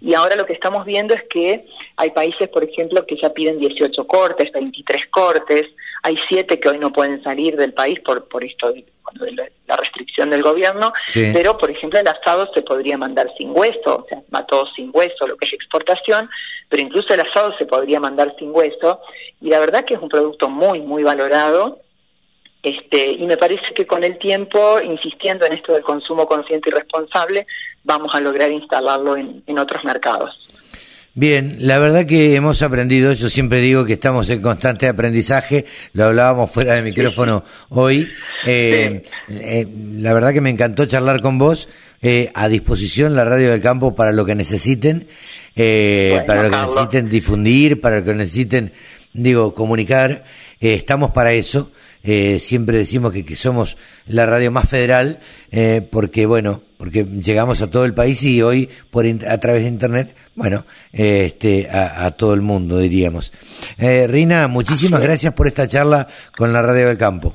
Y ahora lo que estamos viendo es que hay países, por ejemplo, que ya piden 18 cortes, 23 cortes, hay siete que hoy no pueden salir del país por, por esto de, la restricción del gobierno, pero por ejemplo el asado se podría mandar sin hueso, o sea, todo sin hueso, lo que es exportación, pero incluso el asado se podría mandar sin hueso, y la verdad que es un producto muy, muy valorado, este, y me parece que con el tiempo, insistiendo en esto del consumo consciente y responsable, vamos a lograr instalarlo en, en otros mercados. Bien, la verdad que hemos aprendido, yo siempre digo que estamos en constante aprendizaje, lo hablábamos fuera de micrófono hoy, eh, eh, la verdad que me encantó charlar con vos, eh, a disposición la radio del campo para lo que necesiten, para lo que necesiten difundir, para lo que necesiten, digo, comunicar, estamos para eso. Eh, siempre decimos que, somos la radio más federal, eh, porque bueno, porque llegamos a todo el país y hoy por a través de internet, bueno, eh, este, a, todo el mundo diríamos. Rina, muchísimas gracias por esta charla con la radio del campo.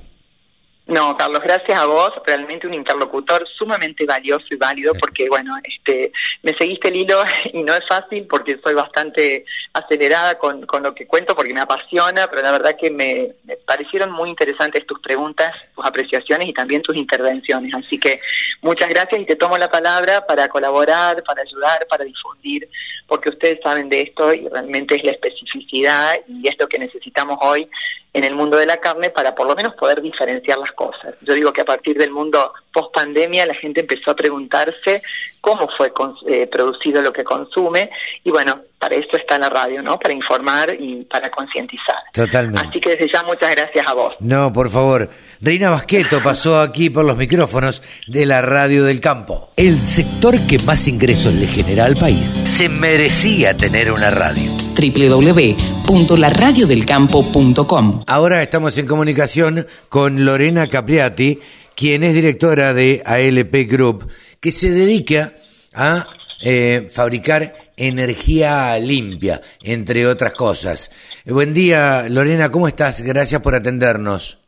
No, Carlos, gracias a vos, realmente un interlocutor sumamente valioso y válido porque, bueno, este, me seguiste el hilo y no es fácil porque soy bastante acelerada con, con lo que cuento porque me apasiona, pero la verdad que me, parecieron muy interesantes tus preguntas, tus apreciaciones y también tus intervenciones. Así que muchas gracias y te tomo la palabra para colaborar, para ayudar, para difundir, porque ustedes saben de esto y realmente es la especificidad y es lo que necesitamos hoy en el mundo de la carne para por lo menos poder diferenciar las cosas. Yo digo que a partir del mundo post pandemia la gente empezó a preguntarse cómo fue eh, producido lo que consume y bueno, para eso está la radio, ¿no? Para informar y para concientizar. Totalmente. Así que desde ya muchas gracias a vos. No, por favor. Reina Basqueto pasó aquí por los micrófonos de la radio del campo. El sector que más ingresos le genera al país se merecía tener una radio. www.laradiodelcampo.com. Ahora estamos en comunicación con Lorena Capriati, quien es directora de ALP Group, que se dedica a eh, fabricar energía limpia, entre otras cosas. buen día, Lorena, ¿cómo estás? Gracias por atendernos.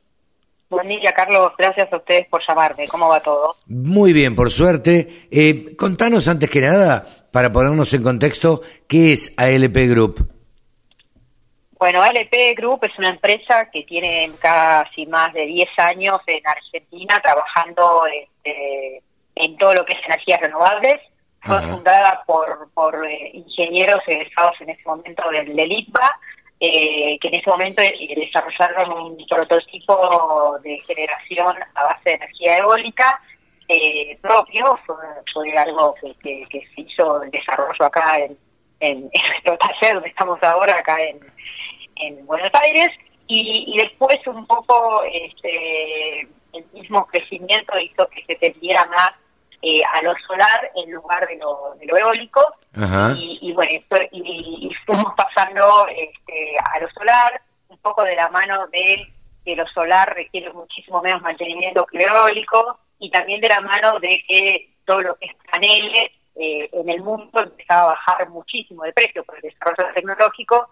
Buen día, Carlos. Gracias a ustedes por llamarme. ¿Cómo va todo? Muy bien, por suerte. Eh, contanos antes que nada, para ponernos en contexto, ¿qué es ALP Group? Bueno, ALP Group es una empresa que tiene casi más de 10 años en Argentina trabajando este, en todo lo que es energías renovables. Fue fundada por, por eh, ingenieros egresados en ese momento del, del ITBA, eh, que en ese momento desarrollaron un prototipo de generación a base de energía eólica eh, propio, fue, algo que, se hizo el desarrollo acá en, en, nuestro taller donde estamos ahora, acá en, en Buenos Aires, y, después un poco este, el mismo crecimiento hizo que se tendiera más eh, a lo solar en lugar de lo, de lo eólico. Y, bueno, y, fuimos pasando este, a lo solar, un poco de la mano de que lo solar requiere muchísimo menos mantenimiento que lo eólico, y también de la mano de que todo lo que es paneles eh, en el mundo empezaba a bajar muchísimo de precio por el desarrollo tecnológico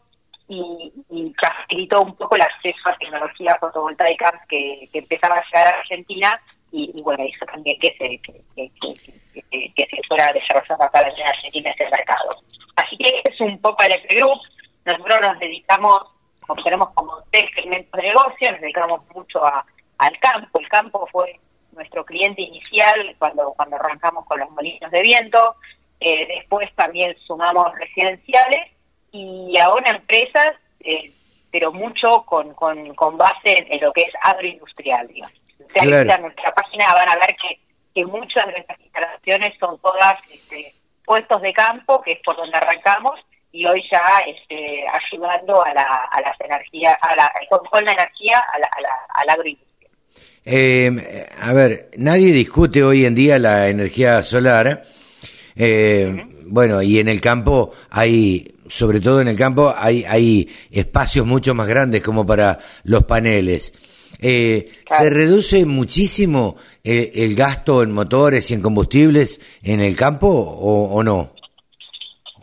y, y facilitó un poco el acceso a tecnologías fotovoltaicas que, que empezaba a llegar a Argentina y, bueno, hizo también que se, que, se fuera desarrollando acá en Argentina ese mercado. Así que este es un poco el Group. Nosotros nos dedicamos, como tenemos como tres segmentos de negocio, nos dedicamos mucho a, al campo. El campo fue nuestro cliente inicial cuando, cuando arrancamos con los molinos de viento. Eh, después también sumamos residenciales y ahora empresas, eh, pero mucho con, con, con base en, lo que es agroindustrial. Digamos. En nuestra página van a ver que, que muchas de nuestras instalaciones son todas este, puestos de campo, que es por donde arrancamos, y hoy ya este, ayudando a, la, a las energías, a la, con, la energía a la, a la, a la agroindustria. Eh, a ver, nadie discute hoy en día la energía solar. Eh, bueno, y en el campo hay sobre todo en el campo, hay, hay espacios mucho más grandes como para los paneles. Eh, ¿Se reduce muchísimo eh, el gasto en motores y en combustibles en el campo o, no?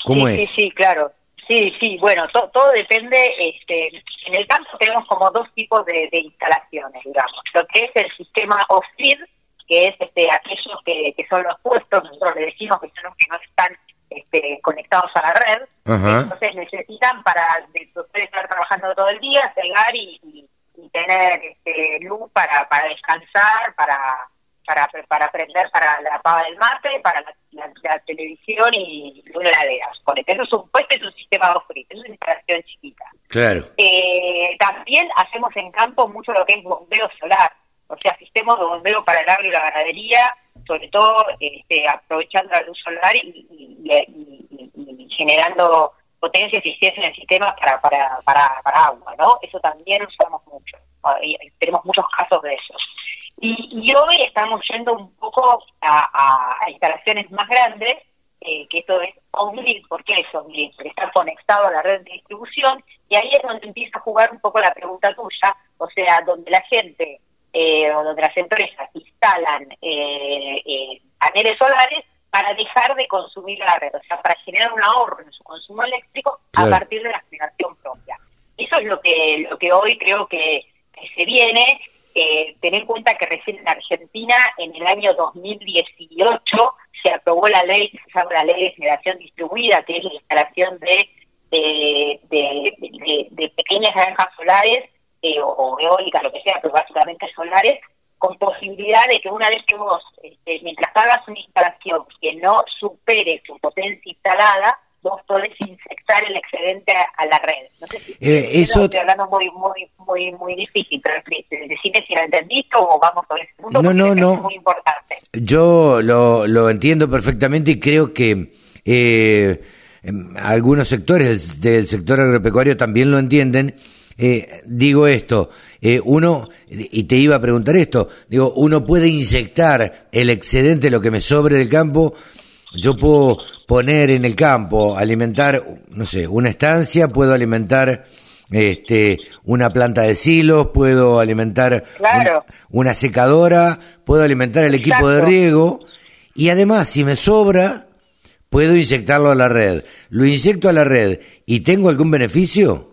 ¿Cómo sí, es? Sí, sí, claro. Sí, sí, bueno, todo depende. Este, en el campo tenemos como dos tipos de, instalaciones, digamos. Lo que es el sistema off-grid, que es este, aquellos que, que son los puestos, nosotros le decimos que son los que no están este, conectados a la red. Entonces necesitan para estar trabajando todo el día, cegar y, tener este, luz para, para descansar, para, para, para aprender para la pava del mate, para la, televisión y una heladera. Eso es un, puesto es un sistema off es una instalación chiquita. Claro. Eh, también hacemos en campo mucho lo que es bombeo solar, o sea, sistemas de bombeo para el agro y la ganadería, sobre todo este, aprovechando la luz solar y, generando potencia y eficiencia en el sistema para, para, para, para agua, ¿no? Eso también usamos mucho, tenemos muchos casos de eso. Y, hoy estamos yendo un poco a, instalaciones más grandes, eh, que esto es on-grid, ¿por qué es on-grid? Porque está conectado a la red de distribución y ahí es donde empieza a jugar un poco la pregunta tuya, o sea, donde la gente eh, o donde las empresas instalan eh, eh, paneles solares para dejar de consumir la red, o sea, para generar un ahorro en su consumo eléctrico a partir de la generación propia. Eso es lo que lo que hoy creo que, se viene. Eh, tener en cuenta que recién en Argentina, en el año 2018, se aprobó la ley que se llama la Ley de Generación Distribuida, que es la instalación de, de, de pequeñas granjas solares eh, o, eólicas, lo que sea, pero básicamente solares, con posibilidad de que una vez que vos, este, mientras hagas una instalación que no supere su potencia instalada, vos podés inyectar el excedente a, la red. No sé si eh, eso estoy hablando muy, muy, muy, muy difícil, pero decime si lo entendiste o vamos por ese punto. No, no, no. Es muy importante. Yo lo, lo entiendo perfectamente y creo que eh, em, algunos sectores del sector agropecuario también lo entienden eh, digo esto, eh, uno, y te iba a preguntar esto, digo, uno puede inyectar el excedente, lo que me sobre del campo, yo puedo poner en el campo, alimentar, no sé, una estancia, puedo alimentar este, una planta de silos, puedo alimentar una secadora, puedo alimentar el equipo de riego y además si me sobra, puedo inyectarlo a la red. Lo inyecto a la red y tengo algún beneficio.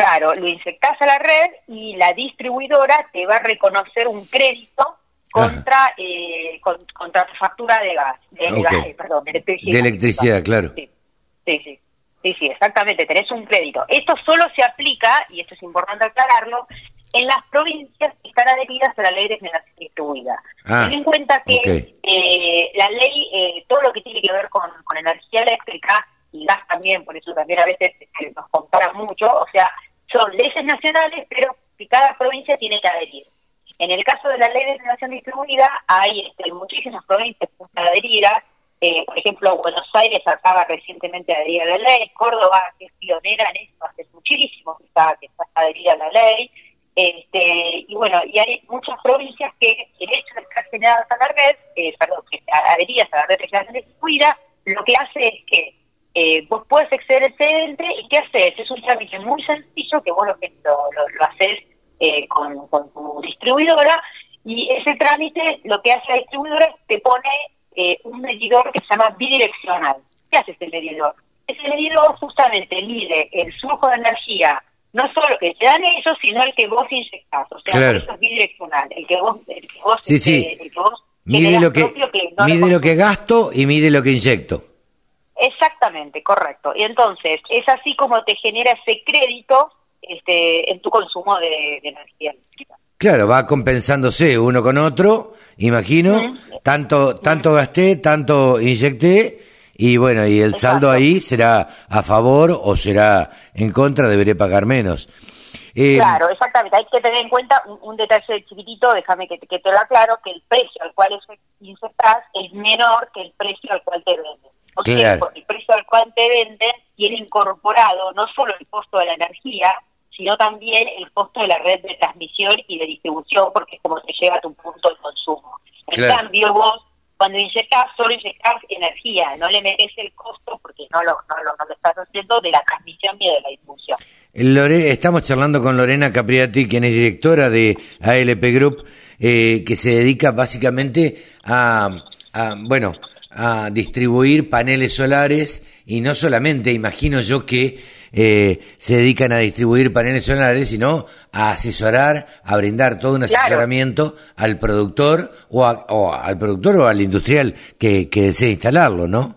Claro, lo inyectas a la red y la distribuidora te va a reconocer un crédito contra eh, contra tu factura de gas, de, gas, perdón, de electricidad. De electricidad, claro. Sí, sí, sí, sí, exactamente, tenés un crédito. Esto solo se aplica, y esto es importante aclararlo, en las provincias que están adheridas a la ley de generación distribuida. Ah, Ten en cuenta que eh, la ley, eh, todo lo que tiene que ver con, con energía eléctrica y gas también, por eso también a veces nos comparan mucho, o sea, son leyes nacionales, pero que cada provincia tiene que adherir. En el caso de la ley de generación distribuida, hay este, muchísimas provincias adheridas. Eh, por ejemplo, Buenos Aires acaba recientemente de adherir a la ley, Córdoba, que es pionera en esto, hace muchísimo que está, que está adherida a la ley. Este, y bueno, y hay muchas provincias que el hecho de estar generadas a la red, eh, perdón, que adheridas a la red de generación distribuida, lo que hace es que eh, vos puedes exceder el excedente y ¿qué haces? Es un trámite muy sencillo que vos lo, lo, lo haces eh, con, tu distribuidora y ese trámite lo que hace la distribuidora es te pone eh, un medidor que se llama bidireccional. ¿Qué hace ese medidor? Ese medidor justamente mide el flujo de energía, no solo que te dan ellos, sino el que vos inyectás. O sea, eso es bidireccional. El que vos, el que vos, sí, sí. Este, el que vos mide lo que, mide lo que gasto y mide lo que inyecto. Exactamente, correcto. Y entonces es así como te genera ese crédito este, en tu consumo de, energía eléctrica. Claro, va compensándose uno con otro, imagino. Tanto, tanto gasté, tanto inyecté, y bueno, y el saldo ahí será a favor o será en contra, deberé pagar menos. Eh, claro, exactamente. Hay que tener en cuenta un, detalle chiquitito, déjame que, te lo aclaro, que el precio al cual inyectas es menor que el precio al cual te venden. O sea, porque el precio al cual te venden tiene incorporado no solo el costo de la energía, sino también el costo de la red de transmisión y de distribución, porque es como se llega a tu punto de consumo. En cambio, vos, cuando inyectas, solo inyectas energía, no le metes el costo, porque no lo, no, lo, no lo estás haciendo, de la transmisión y de la distribución. Lore, estamos charlando con Lorena Capriati, quien es directora de ALP Group, eh, que se dedica básicamente a, a bueno, a distribuir paneles solares y no solamente, imagino yo que eh, se dedican a distribuir paneles solares, sino a asesorar, a brindar todo un asesoramiento al productor o, al productor o al industrial que, que desee instalarlo, ¿no?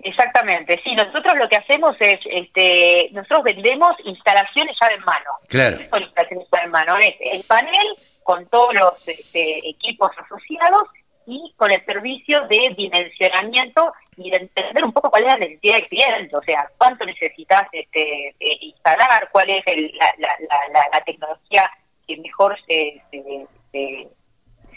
Exactamente, sí, nosotros lo que hacemos es, este, nosotros vendemos instalaciones ya en mano. Claro. instalaciones ya en mano, es el panel con todos los este, equipos asociados y con el servicio de dimensionamiento y de entender un poco cuál es la necesidad del cliente, o sea, cuánto necesitas este, eh, instalar, cuál es la, la, la, tecnología que mejor se, se,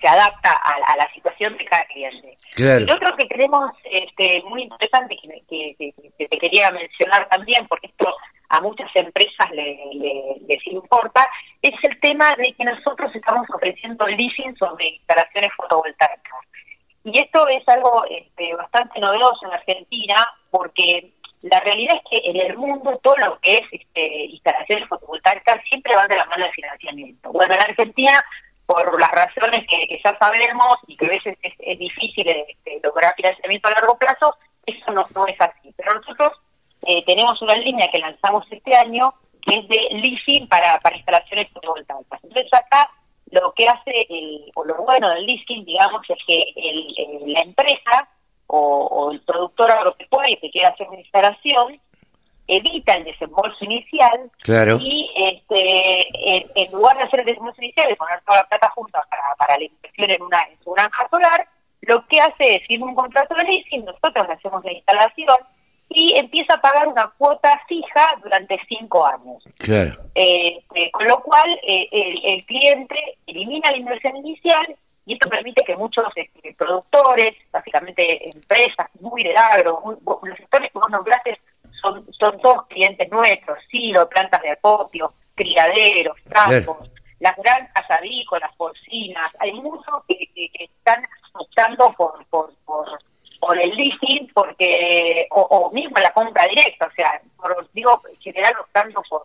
adapta a, la situación de cada cliente. Claro. Y otro que tenemos este, muy interesante que, que, te quería mencionar también, porque esto a muchas empresas le, les importa, es el tema de que nosotros estamos ofreciendo leasing sobre instalaciones fotovoltaicas. Y esto es algo este, bastante novedoso en Argentina porque la realidad es que en el mundo todo lo que es este, instalaciones fotovoltaicas siempre van de la mano del financiamiento. Bueno, en Argentina, por las razones que, ya sabemos y que a veces es, difícil este, lograr financiamiento a largo plazo, eso no, es así. Pero nosotros eh, tenemos una línea que lanzamos este año que es de leasing para, para instalaciones fotovoltaicas. Entonces acá lo que hace, el, o lo bueno del leasing, digamos, es que el, la empresa o, el productor agropecuario que quiera hacer una instalación evita el desembolso inicial y este, en, lugar de hacer el desembolso inicial y poner toda la plata junta para, para la inversión en una en su granja solar, lo que hace es firmar un contrato de leasing, nosotros hacemos la instalación, y empieza a pagar una cuota fija durante cinco años. Claro. Eh, eh, con lo cual, eh, el, cliente elimina la inversión inicial y esto permite que muchos este, productores, básicamente empresas muy del agro, los sectores que vos nombraste son, son todos clientes nuestros, silo, plantas de acopio, criaderos, campos, las granjas avícolas, porcinas, hay muchos que, están optando por, por, por por el leasing, porque o, mismo la compra directa, o sea, por, digo, en general optando por,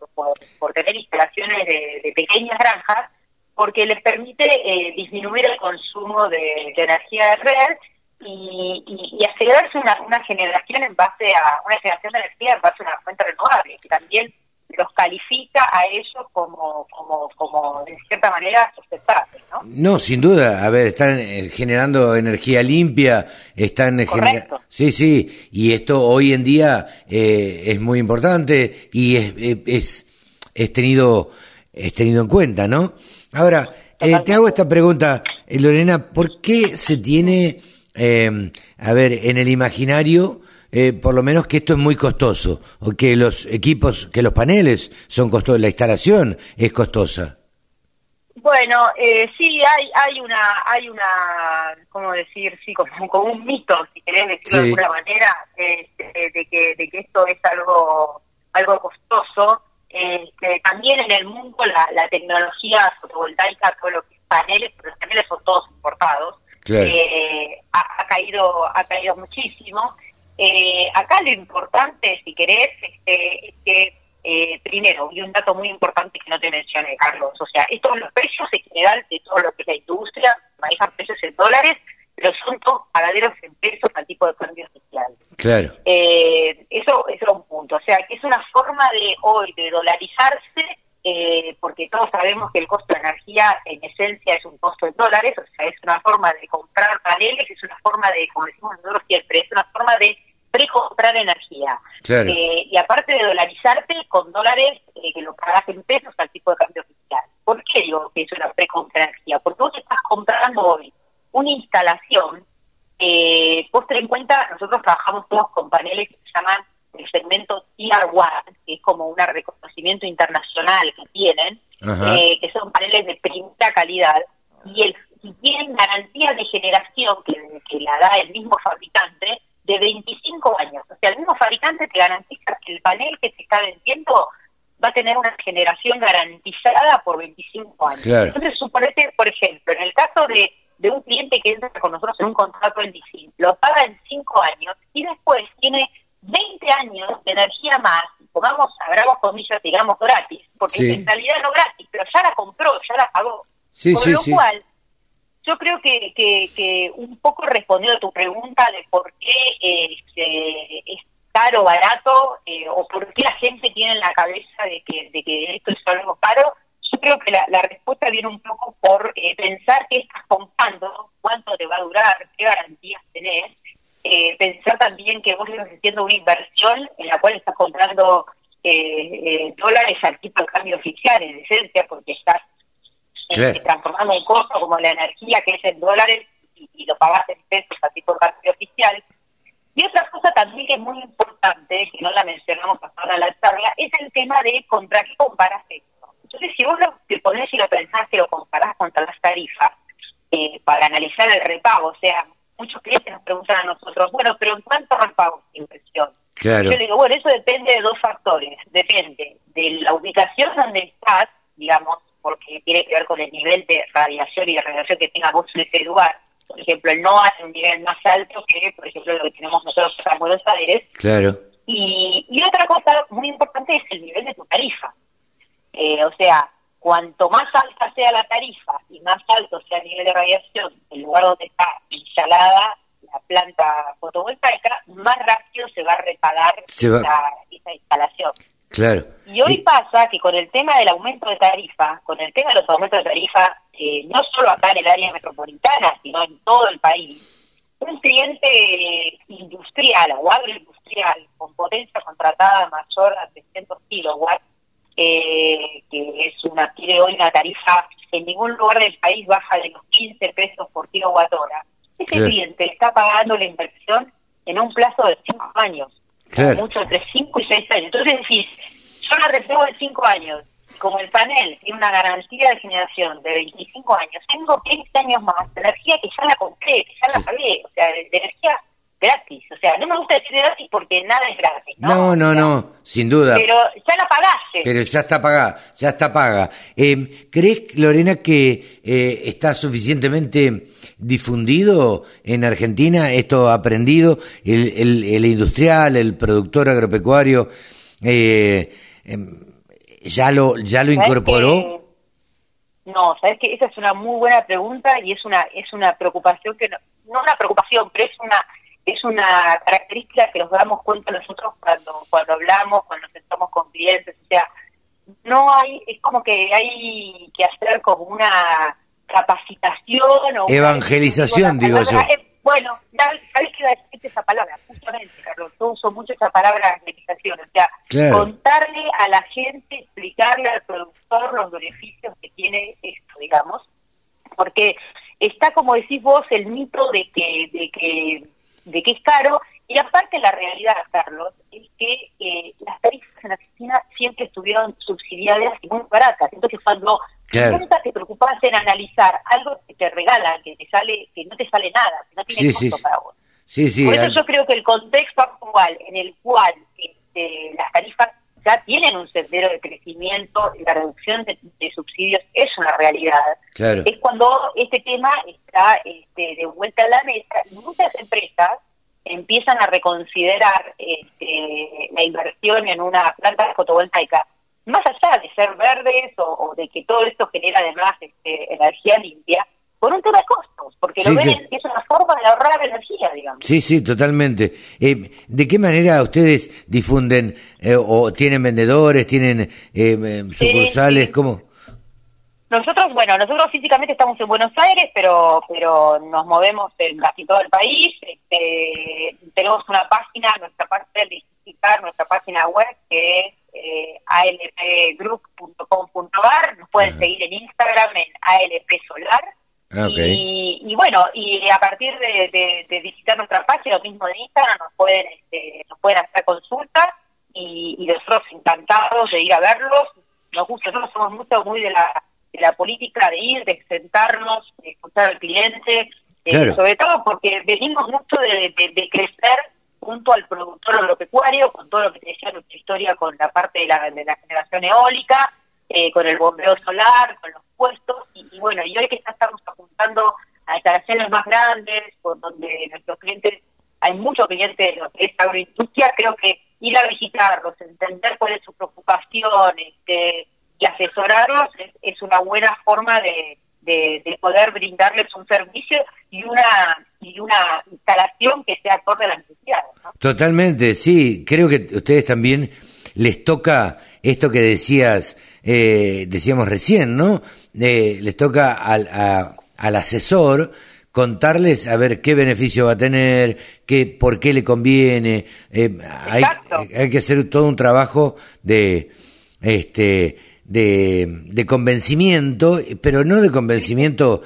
por, tener instalaciones de, pequeñas granjas, porque les permite eh, disminuir el consumo de, energía de red y, y, acelerarse una, una generación en base a una generación de energía en base a una fuente renovable, que también los califica a ellos como, como, como de cierta manera sustentables, ¿no? No, sin duda. A ver, están eh, generando energía limpia, están generando... Sí, sí, y esto hoy en día eh, es muy importante y es, es, es, tenido, es tenido en cuenta, ¿no? Ahora, eh, te hago esta pregunta, Lorena, ¿por qué se tiene, a ver, en el imaginario eh, por lo menos que esto es muy costoso, o que los equipos, que los paneles son costosos, la instalación es costosa. Bueno, eh, sí, hay hay una, hay una, ¿cómo decir? Sí, como, como un mito, si querés decirlo de alguna manera, este, de, que, de que esto es algo, algo costoso. Este, también en el mundo la, la tecnología fotovoltaica, todo lo que es paneles, pero los paneles son todos importados, eh, ha, ha, caído ha caído muchísimo eh, acá lo importante, si querés, este, es que, eh, primero, y un dato muy importante que no te mencioné, Carlos, o sea, estos los precios en general de todo lo que es la industria, manejan precios en dólares, pero son todos pagaderos en pesos al tipo de cambio social. Claro. Eh, eso, eso es un punto, o sea, que es una forma de hoy de dolarizarse eh, porque todos sabemos que el costo de energía en esencia es un costo en dólares, o sea, es una forma de comprar paneles, es una forma de, como decimos nosotros siempre, es una forma de precomprar energía. Eh, y aparte de dolarizarte con dólares eh, que lo pagas en pesos al tipo de cambio oficial. ¿Por qué digo que es una precompra energía? Porque vos estás comprando hoy una instalación, eh, vos ten en cuenta, nosotros trabajamos todos con paneles que se llaman el segmento Tier 1, que es como un reconocimiento internacional que tienen, eh, que son paneles de primera calidad, y, el, tienen garantía de generación que, que la da el mismo fabricante, de 25 años. O sea, el mismo fabricante te garantiza que el panel que te está vendiendo va a tener una generación garantizada por 25 años. Entonces, suponete, por ejemplo, en el caso de, de un cliente que entra con nosotros en un contrato en DC, lo paga en 5 años y después tiene 20 años de energía más, pongamos, abramos comillas, digamos, gratis, porque en realidad no gratis, pero ya la compró, ya la pagó. Sí, Con lo cual, yo creo que, que, un poco respondió a tu pregunta de por qué eh, es caro, barato, eh, o por qué la gente tiene en la cabeza de que, de que esto es algo caro, yo creo que la, respuesta viene un poco por eh, pensar qué estás comprando, cuánto te va a durar, qué garantías tenés, pensar también que vos estás haciendo una inversión en la cual estás comprando dólares al tipo de cambio oficial, en esencia, porque estás Claro. transformando un costo como la energía que es en dólares y, lo pagas en pesos así por parte oficial. Y otra cosa también que es muy importante, que no la mencionamos hasta ahora en la charla, es el tema de contra qué comparas esto. Entonces, si vos lo te ponés y lo pensás y lo comparás contra las tarifas, eh, para analizar el repago, o sea, muchos clientes nos preguntan a nosotros, bueno, pero ¿en cuánto repago esta inversión? Claro. Yo digo, bueno, eso depende de dos factores. Depende de la ubicación donde estás, digamos, porque tiene que ver con el nivel de radiación y de radiación que tenga vos en ese lugar. Por ejemplo, el NOAA es un nivel más alto que, por ejemplo, lo que tenemos nosotros en Buenos Aires. Claro. Y, y otra cosa muy importante es el nivel de tu tarifa. Eh, o sea, cuanto más alta sea la tarifa y más alto sea el nivel de radiación el lugar donde está instalada la planta fotovoltaica, más rápido se va a repagar esa instalación. Y hoy pasa que con el tema del aumento de tarifa, con el tema de los aumentos de tarifa, eh, no solo acá en el área metropolitana, sino en todo el país, un cliente industrial o agroindustrial con potencia contratada mayor a 300 kilowatts, eh, que es una tiene hoy una tarifa en ningún lugar del país baja de los 15 pesos por kilowatt hora. Ese cliente está pagando la inversión en un plazo de 5 años. Mucho entre 5 y 6 años. Entonces decís, yo la repego en 5 años, como el panel tiene una garantía de generación de 25 años, tengo 15 años más de energía que ya la compré, que ya la pagué, o sea, de, energía gratis. O sea, no me gusta decir gratis porque nada es gratis. No, no, no, sin duda. Pero ya la pagaste. Pero ya está pagada, ya está paga. Eh, ¿Crees, Lorena, que eh, está suficientemente difundido en Argentina esto aprendido? El, el, el industrial, el productor agropecuario, eh, em, ¿ya lo, ya lo incorporó? No, sabes que esa es una muy buena pregunta y es una es una preocupación que no, no una preocupación, pero es una es una característica que nos damos cuenta nosotros cuando cuando hablamos, cuando sentamos con clientes, o sea, no hay es como que hay que hacer como una capacitación o evangelización, digo yo. Bueno, ¿sabes qué va a esa palabra? Justamente, Carlos, yo uso mucho esa palabra evangelización, o sea, contarle a la gente, explicarle al productor los beneficios que tiene esto, digamos, porque está, como decís vos, el mito de que, de que, de que es caro, y aparte la realidad, Carlos, es que eh, las tarifas en Argentina siempre estuvieron subsidiadas y muy baratas. Entonces, cuando Claro. Nunca te preocupas en analizar algo que te regalan, que te sale, que no te sale nada, que no tiene costo para vos. Por eso yo creo que el contexto actual en el cual este, las tarifas ya tienen un sendero de crecimiento, la reducción de, subsidios es una realidad. Es cuando este tema está este, de vuelta a la mesa y muchas empresas empiezan a reconsiderar este, la inversión en una planta fotovoltaica más allá de ser verdes o, de que todo esto genera además este, energía limpia, por un tema de costos, porque lo ven que es una forma de ahorrar energía, digamos. Sí, sí, totalmente. Eh, ¿De qué manera ustedes difunden eh, o tienen vendedores, tienen eh, eh sucursales? ¿Cómo? Nosotros, bueno, nosotros físicamente estamos en Buenos Aires, pero pero nos movemos en casi todo el país. Este, tenemos una página, nuestra parte de visitar nuestra página web que es eh, alpgroup.com.ar, nos pueden seguir en Instagram en alpsolar. Ah, y, bueno, y a partir de, visitar nuestra página, lo mismo de Instagram, nos pueden, este, nos pueden hacer consultas y, nosotros encantados de ir a verlos. Nos gusta, nosotros somos mucho muy de la, de la política de ir, de sentarnos, de escuchar al cliente, eh, sobre todo porque venimos mucho de, de crecer junto al productor agropecuario, con todo lo que te decía nuestra historia con la parte de la, de la generación eólica, eh, con el bombeo solar, con los puestos, y, bueno, y hoy que ya estamos apuntando a instalaciones más grandes, por donde nuestros clientes, hay muchos clientes de lo que es agroindustria, creo que ir a visitarlos, entender cuál es su preocupación este, y asesorarlos es una buena forma de, de, poder brindarles un servicio y una y una instalación que sea acorde a las necesidades. Totalmente, sí. Creo que ustedes también les toca esto que decías, eh, decíamos recién, ¿no? Eh, les toca al, al asesor contarles a ver qué beneficio va a tener, qué, por qué le conviene. Eh, hay, hay, que hacer todo un trabajo de, este, de, de convencimiento, pero no de convencimiento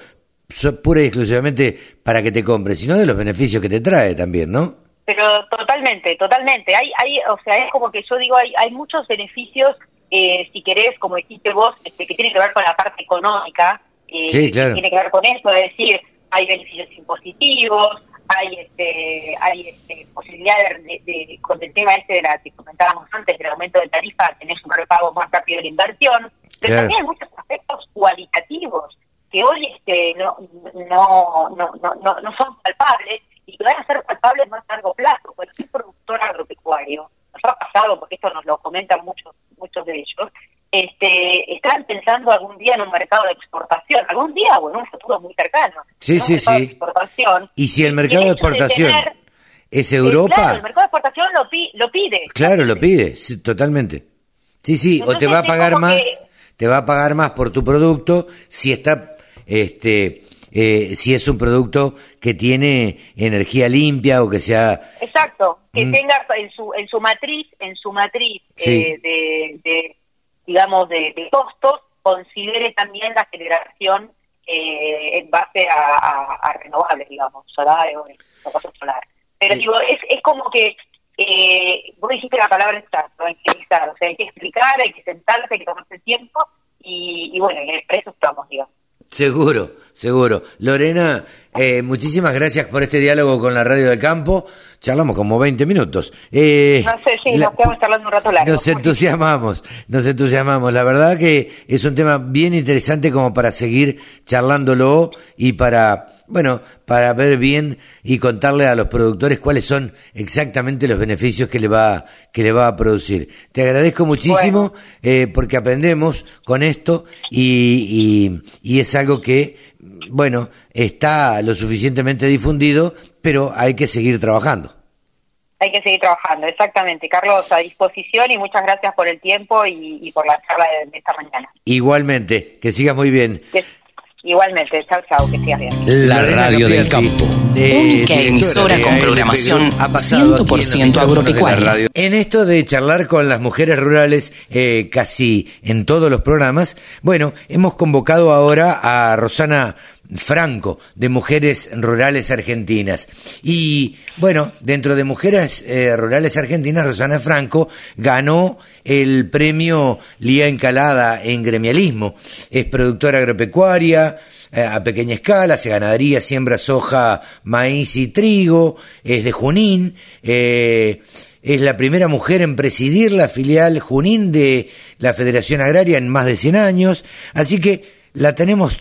pura y exclusivamente para que te compre, sino de los beneficios que te trae también, ¿no? Pero totalmente, totalmente. Hay, hay, o sea, es como que yo digo, hay, hay muchos beneficios, eh, si querés, como dijiste vos, este, que tienen que ver con la parte económica, eh, sí, claro. que tiene que ver con eso, es decir, hay beneficios impositivos, hay este, hay este, posibilidad de, con el tema este de la que comentábamos antes del aumento de tarifa tenés un repago más rápido de la inversión pero también hay muchos aspectos cualitativos que hoy este no no no no no, son palpables y que van a ser palpables más a largo plazo cualquier productor agropecuario nos ha pasado porque esto nos lo comentan muchos muchos de ellos este, están pensando algún día en un mercado de exportación, algún día o en un futuro muy cercano. Sí, sí, sí. exportación, y si el mercado de exportación es Europa... Claro, el mercado de exportación lo, pide. Claro, lo pide, totalmente. Sí, sí, o te va a pagar más, te va a pagar más por tu producto si está, este, eh, si es un producto que tiene energía limpia o que sea... Exacto, que mm. tenga en su, en su matriz, en su matriz eh, de digamos, de, costos, considere también la generación eh, en base a, renovables, digamos, solar o solar. Pero digo, es, es como que eh, vos dijiste la palabra exacto, hay que o sea, hay que explicar, hay que sentarse, hay que tomarse tiempo y, bueno, en el precio estamos, digamos. Seguro, seguro. Lorena, eh, muchísimas gracias por este diálogo con la Radio del Campo. charlamos como 20 minutos. Eh, no sé, sí, nos quedamos charlando un rato largo. Nos entusiasmamos, nos entusiasmamos. La verdad que es un tema bien interesante como para seguir charlándolo y para bueno, para ver bien y contarle a los productores cuáles son exactamente los beneficios que le va, que le va a producir. Te agradezco muchísimo eh, porque aprendemos con esto y, y, y es algo que, bueno, está lo suficientemente difundido, pero hay que seguir trabajando. Hay que seguir trabajando, exactamente. Carlos, a disposición y muchas gracias por el tiempo y, por la charla de, esta mañana. Igualmente, que sigas muy bien. Igualmente, chao, chao, que sigas bien. La radio del campo. Única emisora con programación 100% agropecuaria. En esto de charlar con las mujeres rurales eh, casi en todos los programas, bueno, hemos convocado ahora a Rosana Franco de Mujeres Rurales Argentinas. Y bueno, dentro de Mujeres eh, Rurales Argentinas, Rosana Franco ganó el premio Lía Encalada en gremialismo. Es productora agropecuaria eh, a pequeña escala, se ganadería, siembra soja, maíz y trigo, es de Junín. Eh, es la primera mujer en presidir la filial Junín de la Federación Agraria en más de 100 años. Así que la tenemos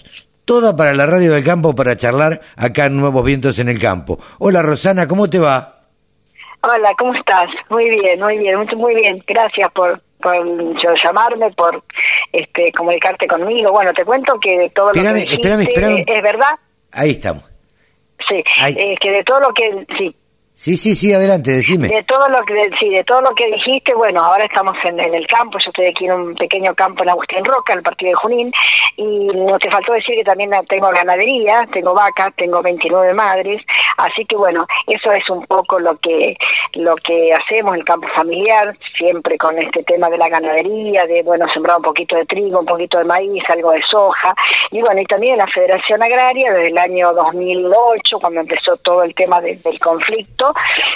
toda para la radio del campo para charlar acá en Nuevos Vientos en el Campo. Hola Rosana, ¿cómo te va? Hola, ¿cómo estás? Muy bien, muy bien, muy bien. Gracias por, por llamarme, por este comunicarte conmigo. Bueno, te cuento que de todo lo que dijiste, es verdad. Ahí estamos. Sí, es que de todo lo que sí, Sí, sí, sí, adelante, decime. De todo lo que, sí, de todo lo que dijiste, bueno, ahora estamos en, el campo, yo estoy aquí en un pequeño campo en Agustín Roca, en el partido de Junín, y no te faltó decir que también tengo ganadería, tengo vacas, tengo 29 madres, así que bueno, eso es un poco lo que, lo que hacemos en el campo familiar, siempre con este tema de la ganadería, de, bueno, sembrar un poquito de trigo, un poquito de maíz, algo de soja, y bueno, y también la Federación Agraria, desde el año 2008, cuando empezó todo el tema del conflicto,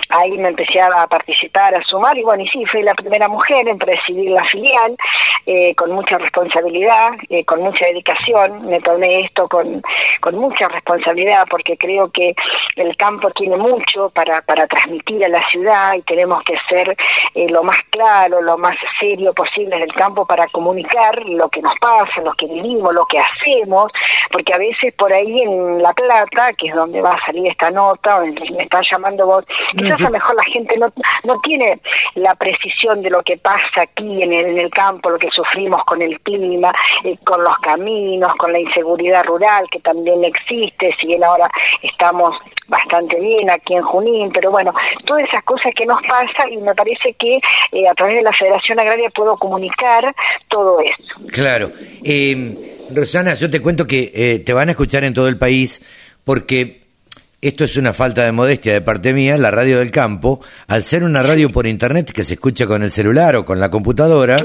ahí me empecé a participar, a sumar, y bueno, y sí, fui la primera mujer en presidir la filial, eh, con mucha responsabilidad, eh, con mucha dedicación, me tomé esto con, con mucha responsabilidad, porque creo que el campo tiene mucho para, para transmitir a la ciudad y tenemos que ser eh, lo más claro, lo más serio posible en el campo para comunicar lo que nos pasa, lo que vivimos, lo que hacemos, porque a veces por ahí en La Plata, que es donde va a salir esta nota, me están llamando vos Quizás a lo mejor la gente no, no tiene la precisión de lo que pasa aquí en el, en el campo, lo que sufrimos con el clima, eh, con los caminos, con la inseguridad rural que también existe, si bien ahora estamos bastante bien aquí en Junín, pero bueno, todas esas cosas que nos pasan y me parece que eh, a través de la Federación Agraria puedo comunicar todo eso. Claro. Eh, Rosana, yo te cuento que te van a escuchar en todo el país porque esto es una falta de modestia de parte mía, la radio del campo, al ser una radio por internet que se escucha con el celular o con la computadora,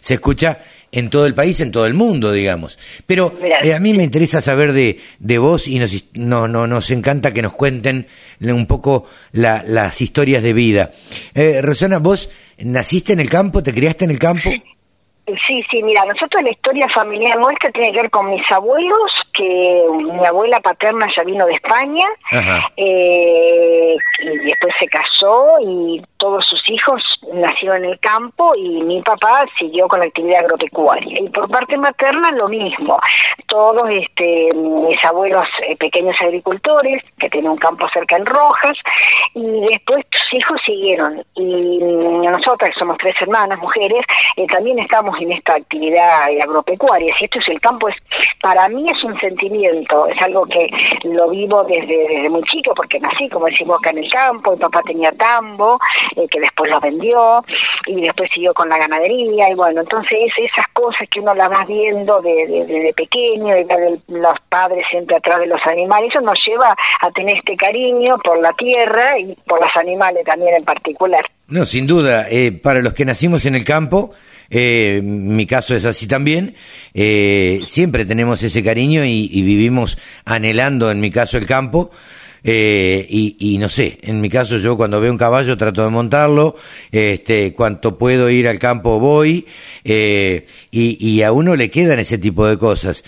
se escucha en todo el país, en todo el mundo, digamos. Pero eh, a mí me interesa saber de, de vos y nos, no, no, nos encanta que nos cuenten un poco las historias de vida. Eh, Rosana, ¿vos naciste en el campo, te criaste en el campo? Sí, sí, mira, nosotros la historia familiar nuestra tiene que ver con mis abuelos, que mi abuela paterna ya vino de España, eh, y después se casó y todos sus hijos nacieron en el campo y mi papá siguió con la actividad agropecuaria. Y por parte materna lo mismo, todos este, mis abuelos eh, pequeños agricultores, que tienen un campo cerca en Rojas, y después sus hijos siguieron. Y nosotras, que somos tres hermanas, mujeres, eh, también estamos en esta actividad agropecuaria. Si esto es el campo, es para mí es un sentimiento, es algo que lo vivo desde, desde muy chico, porque nací, como decimos, acá en el campo, mi papá tenía tambo, eh, que después lo vendió, y después siguió con la ganadería, y bueno, entonces esas cosas que uno las va viendo desde de, pequeño, y de los padres siempre atrás de los animales, eso nos lleva a tener este cariño por la tierra y por los animales también en particular. No, sin duda, eh, para los que nacimos en el campo, eh, mi caso es así también, eh, siempre tenemos ese cariño y, vivimos anhelando, en mi caso, el campo. Eh, y, no sé, en mi caso yo cuando veo un caballo trato de montarlo, este, cuanto puedo ir al campo voy, y, a uno le quedan ese tipo de cosas.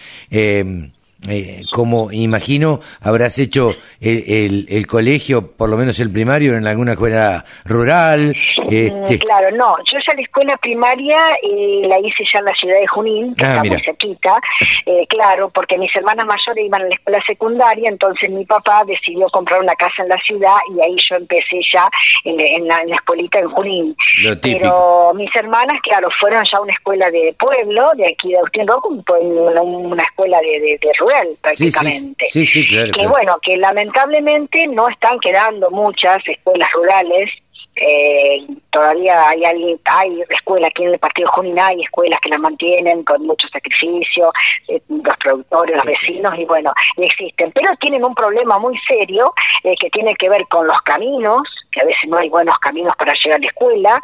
Eh, como imagino, habrás hecho el, el, colegio, por lo menos el primario, en alguna escuela rural. Este... Mm, claro, no. Yo ya la escuela primaria eh, la hice ya en la ciudad de Junín, que ah, está muy cerquita. Eh, claro, porque mis hermanas mayores iban a la escuela secundaria, entonces mi papá decidió comprar una casa en la ciudad y ahí yo empecé ya en, la, en escuelita en Junín. Pero mis hermanas, claro, fueron ya a una escuela de pueblo, de aquí de Agustín Rojo, una, una escuela de, de, de prácticamente. Sí, sí, claro, que bueno, que lamentablemente no están quedando muchas escuelas rurales. Eh, todavía hay alguien, hay escuelas aquí en el partido Junín, hay escuelas que las mantienen con mucho sacrificio, eh, los productores, los vecinos, y bueno, existen, pero tienen un problema muy serio eh, que tiene que ver con los caminos, que a veces no hay buenos caminos para llegar a la escuela,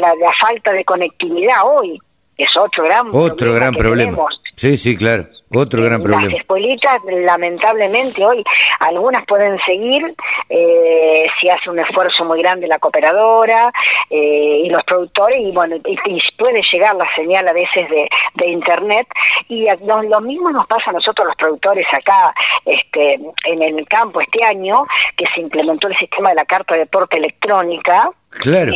la, la, falta de conectividad hoy es otro gran otro gran problema. Sí, sí, claro. Otro gran problema. Las escuelitas, lamentablemente, hoy algunas pueden seguir eh, si hace un esfuerzo muy grande la cooperadora eh, y los productores, y bueno, y, puede llegar la señal a veces de, de internet. Y lo, mismo nos pasa a nosotros los productores acá este, en el campo este año, que se implementó el sistema de la carta de porte electrónica, Claro.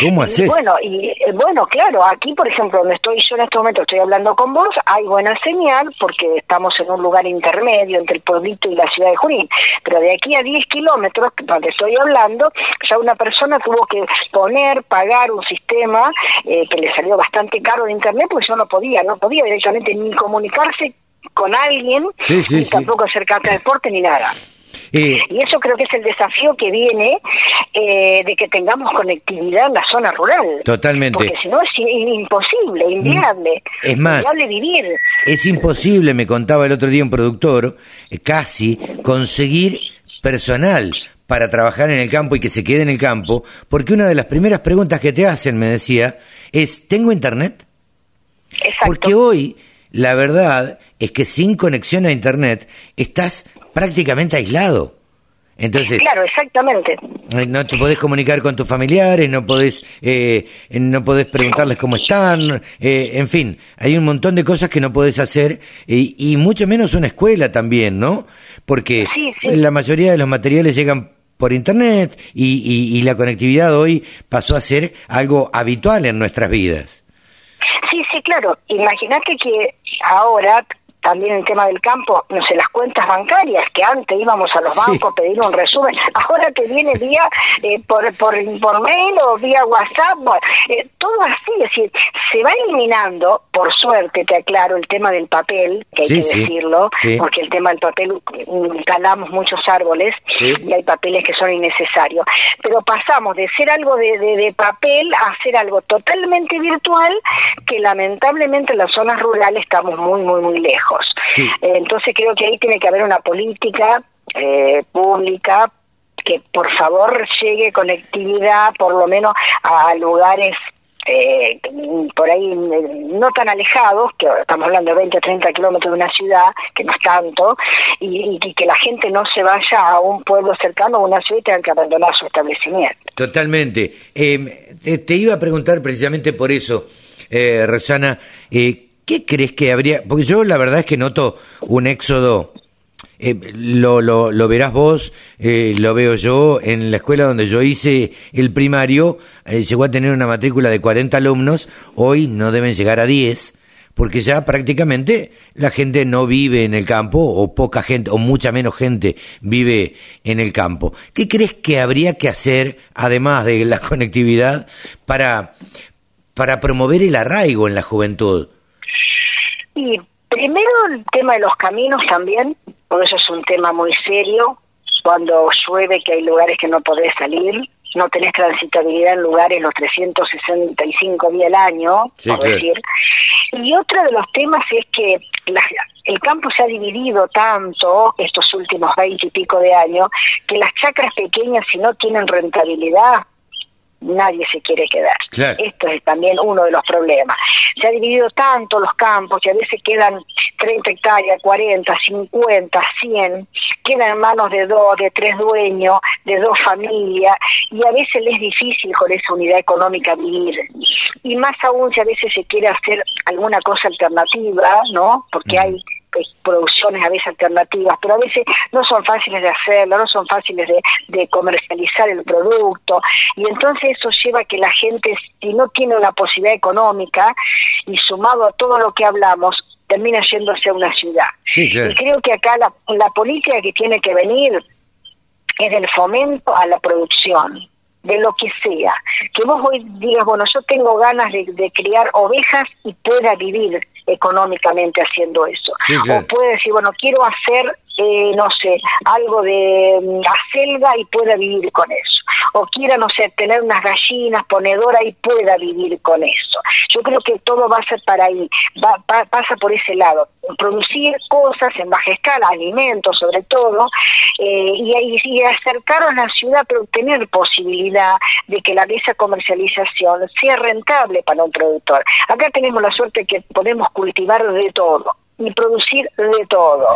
¿Cómo haces? bueno, y eh, bueno, claro, aquí por ejemplo, donde estoy yo en este momento, estoy hablando con vos, hay buena señal porque estamos en un lugar intermedio entre el pueblito y la ciudad de Junín. Pero de aquí a 10 kilómetros, donde estoy hablando, ya una persona tuvo que poner, pagar un sistema eh, que le salió bastante caro de internet porque yo no podía, no podía directamente ni comunicarse con alguien, ni tampoco hacer carta de deporte ni nada. Y eso creo que es el desafío que viene eh, de que tengamos conectividad en la zona rural. Totalmente. Porque si no es imposible, inviable. Mm. Es más, inviable vivir. Es imposible, me contaba el otro día un productor, eh, casi conseguir personal para trabajar en el campo y que se quede en el campo, porque una de las primeras preguntas que te hacen, me decía, es, ¿tengo internet? Exacto. Porque hoy, la verdad es que sin conexión a internet estás prácticamente aislado. Entonces, claro, exactamente. Eh, no te podés comunicar con tus familiares, no podés, eh, no podés preguntarles cómo están, eh, en fin, hay un montón de cosas que no podés hacer y, mucho menos una escuela también, ¿no? Porque la mayoría de los materiales llegan por internet y, y la conectividad hoy pasó a ser algo habitual en nuestras vidas. Sí, sí, claro. Imagínate que ahora también el tema del campo, no sé, las cuentas bancarias, que antes íbamos a los bancos a pedir un resumen, ahora te viene vía eh, por, por, por mail o vía WhatsApp, eh, todo así, es decir, se va eliminando, por suerte te aclaro, el tema del papel, que hay que decirlo, porque el tema del papel mm, talamos muchos árboles y hay papeles que son innecesarios, pero pasamos de ser algo de, de, papel a ser algo totalmente virtual, que lamentablemente en las zonas rurales estamos muy, muy, muy lejos. Eh, entonces creo que ahí tiene que haber una política eh, pública que por favor llegue conectividad por lo menos a lugares eh, por ahí no tan alejados, que estamos hablando de 20 o 30 kilómetros de una ciudad, que no es tanto, y, que la gente no se vaya a un pueblo cercano o una ciudad y tenga que abandonar su establecimiento. Totalmente. te, iba a preguntar precisamente por eso, eh, Rosana, eh, ¿Qué crees que habría? Porque yo la verdad es que noto un éxodo. Eh, lo, lo, verás vos, eh, lo veo yo. En la escuela donde yo hice el primario, eh, llegó a tener una matrícula de 40 alumnos. Hoy no deben llegar a 10, porque ya prácticamente la gente no vive en el campo, o poca gente, o mucha menos gente vive en el campo. ¿Qué crees que habría que hacer, además de la conectividad, para, para promover el arraigo en la juventud? Y primero el tema de los caminos también, porque eso es un tema muy serio. Cuando llueve, que hay lugares que no podés salir, no tenés transitabilidad en lugares los 365 días al año, por decir. Y otro de los temas es que el campo se ha dividido tanto estos últimos 20 y pico de años que las chacras pequeñas, si no tienen rentabilidad, nadie se quiere quedar. Esto es también uno de los problemas. Se ha dividido tanto los campos que a veces quedan 30 hectáreas, 40, 50, 100, quedan en manos de dos, de tres dueños, de dos familias, y a veces les es difícil con esa unidad económica vivir. Y más aún si a veces se quiere hacer alguna cosa alternativa, ¿no? Porque hay producciones a veces alternativas, pero a veces no son fáciles de hacerlo, no son fáciles de, de comercializar el producto, y entonces eso lleva a que la gente, si no tiene una posibilidad económica, y sumado a todo lo que hablamos, termina yéndose a una ciudad. Y creo que acá la, la política que tiene que venir es del fomento a la producción, de lo que sea. Que vos hoy digas, bueno, yo tengo ganas de, criar ovejas y pueda vivir económicamente haciendo eso. O puede decir, bueno, quiero hacer eh, no sé, algo de mm, acelga y pueda vivir con eso. O quiera, no sé, tener unas gallinas, ponedora y pueda vivir con eso. Yo creo que todo va a ser para ahí, va, pasa por ese lado. Producir cosas en baja escala, alimentos sobre todo, eh, y, y, acercar a la ciudad, pero tener posibilidad de que la, esa comercialización sea rentable para un productor. Acá tenemos la suerte que podemos cultivar de todo y producir de todo.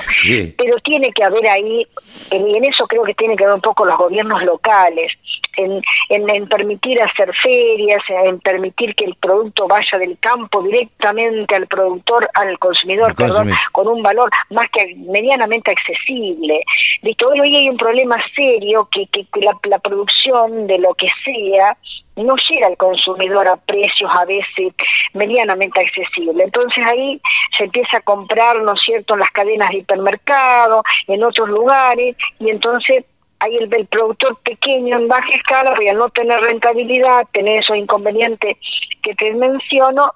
Pero tiene que haber ahí, y en eso creo que tiene que haber un poco los gobiernos locales, en, en, permitir hacer ferias, en permitir que el producto vaya del campo directamente al productor, al consumidor, perdón, con un valor más que medianamente accesible. Listo, hoy hay un problema serio que, que, la, la producción de lo que sea no llega al consumidor a precios a veces medianamente accesibles. Entonces ahí se empieza a comprar, ¿no es cierto?, en las cadenas de hipermercado, en otros lugares, y entonces ahí el, el productor pequeño en baja escala, porque al no tener rentabilidad, tener esos inconvenientes que te menciono,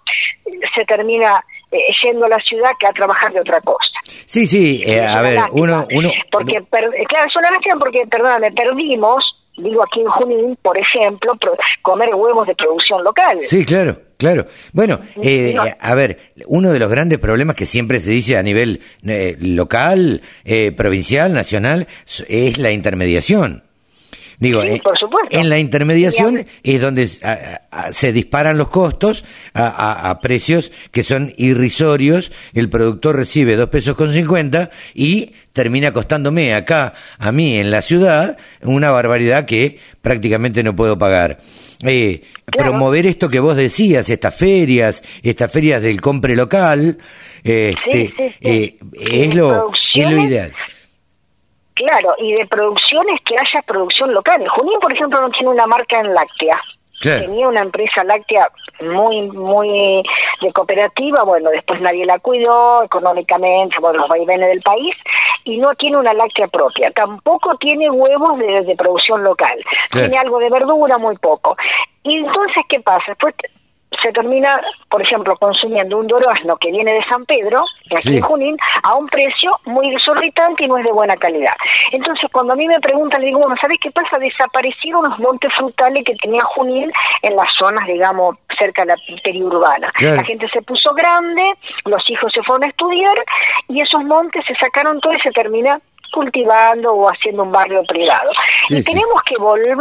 se termina eh, yendo a la ciudad que a trabajar de otra cosa. Sí, sí, eh, a ver, uno... uno porque, claro, es una lástima porque, perdóname, perdimos digo aquí en Junín, por ejemplo, comer huevos de producción local. Sí, claro, claro. Bueno, eh, a ver, uno de los grandes problemas que siempre se dice a nivel eh, local, eh, provincial, nacional, es la intermediación. Digo, en la intermediación es donde se disparan los costos a, precios que son irrisorios. El productor recibe dos pesos con cincuenta y termina costándome acá, a mí en la ciudad, una barbaridad que prácticamente no puedo pagar. Eh, promover esto que vos decías, estas ferias, estas ferias del compre local, este, eh, es, lo, es lo ideal. Claro, y de producciones que haya producción local. Junín, por ejemplo, no tiene una marca en láctea. Tenía una empresa láctea muy, muy de cooperativa, bueno, después nadie la cuidó económicamente, por los vaivenes del país, y no tiene una láctea propia. Tampoco tiene huevos de, de producción local. Tiene algo de verdura, muy poco. Y entonces, ¿qué pasa? Después se termina, por ejemplo, consumiendo un durazno que viene de San Pedro, de aquí en Junín, a un precio muy exorbitante y no es de buena calidad. Entonces, cuando a mí me preguntan, le digo, bueno, ¿sabes qué pasa? Desaparecieron los montes frutales que tenía Junín en las zonas, digamos, cerca de la periurbana. La gente se puso grande, los hijos se fueron a estudiar y esos montes se sacaron todo y se termina cultivando o haciendo un barrio privado. y tenemos que volver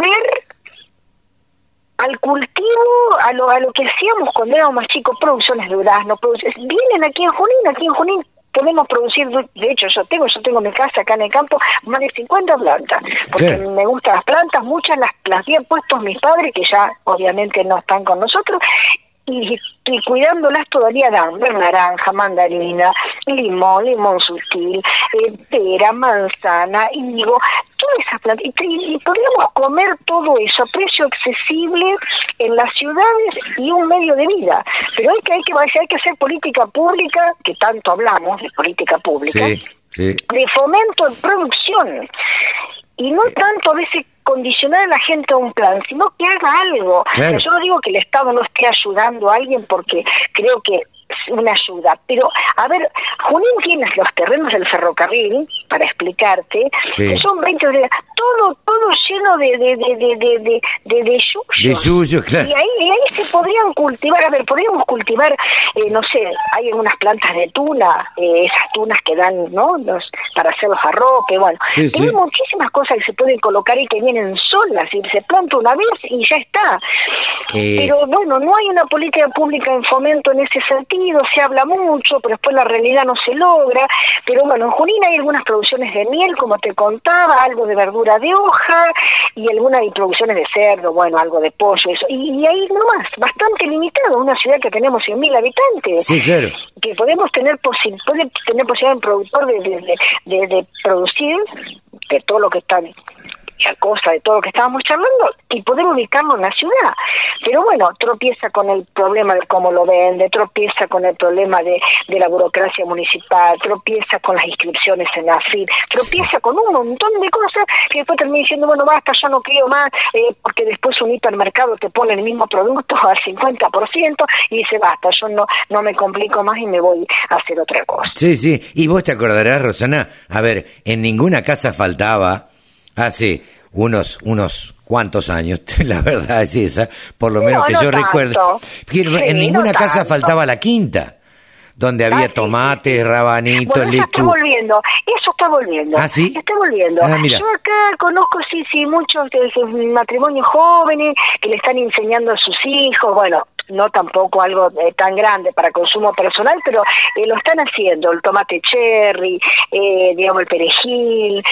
al cultivo, a lo, a lo que hacíamos cuando éramos más chicos, producciones de durazno, vienen aquí en Junín, aquí en Junín podemos producir, de hecho yo tengo, yo tengo mi casa acá en el campo, más de 50 plantas, porque me gustan las plantas, muchas las, las habían puesto mis padres, que ya obviamente no están con nosotros, y, y cuidándolas todavía dan naranja, mandarina, limón, limón sutil, eh, pera, manzana, higo, todas esas plantas. Y, podríamos comer todo eso a precio accesible en las ciudades y un medio de vida. Pero hay que, hay que, hay que hacer política pública, que tanto hablamos de política pública, de fomento de producción. Y no tanto a veces condicionar a la gente a un plan, sino que haga algo. Yo no digo que el Estado no esté ayudando a alguien porque creo que una ayuda. Pero, a ver, Junín tiene los terrenos del ferrocarril, para explicarte, que son 20 todo, todo lleno de, de, de, de, de, de, de claro. Y ahí, ahí se podrían cultivar, a ver, podríamos cultivar, eh, no sé, hay algunas plantas de tuna, eh, esas tunas que dan, ¿no? Los, para hacer los arropes, bueno. hay muchísimas cosas que se pueden colocar y que vienen solas, y se planta una vez y ya está. Eh. Pero bueno, no hay una política pública en fomento en ese sentido, se habla mucho, pero después la realidad no se logra. Pero bueno, en Junín hay algunas producciones de miel, como te contaba, algo de verdura de hoja y algunas producciones de cerdo, bueno, algo de pollo, eso. Y, ahí nomás, bastante limitado, una ciudad que tenemos 100.000 habitantes. Sí, claro. que podemos tener posi puede tener posibilidad un productor de, de, de, de, producir de todo lo que está cosa de todo lo que estábamos charlando y poder ubicarlo en la ciudad. Pero bueno, tropieza con el problema de cómo lo vende, tropieza con el problema de, de la burocracia municipal, tropieza con las inscripciones en la FID, tropieza con un montón de cosas que después termina diciendo, bueno, basta, yo no quiero más, eh, porque después un hipermercado te pone el mismo producto al 50% y dice, basta, yo no, no me complico más y me voy a hacer otra cosa. Sí, sí, y vos te acordarás, Rosana, a ver, en ninguna casa faltaba hace unos, unos cuantos años, la verdad es esa, por lo menos que yo recuerdo. en ninguna casa faltaba la quinta donde había ah, tomates, rabanitos, bueno, eso está volviendo, eso está volviendo. ¿Ah, sí? Está volviendo. Ah, yo acá conozco, sí, sí, muchos de matrimonios jóvenes que le están enseñando a sus hijos, bueno, no tampoco algo eh, tan grande para consumo personal, pero eh, lo están haciendo, el tomate cherry, eh, digamos el perejil,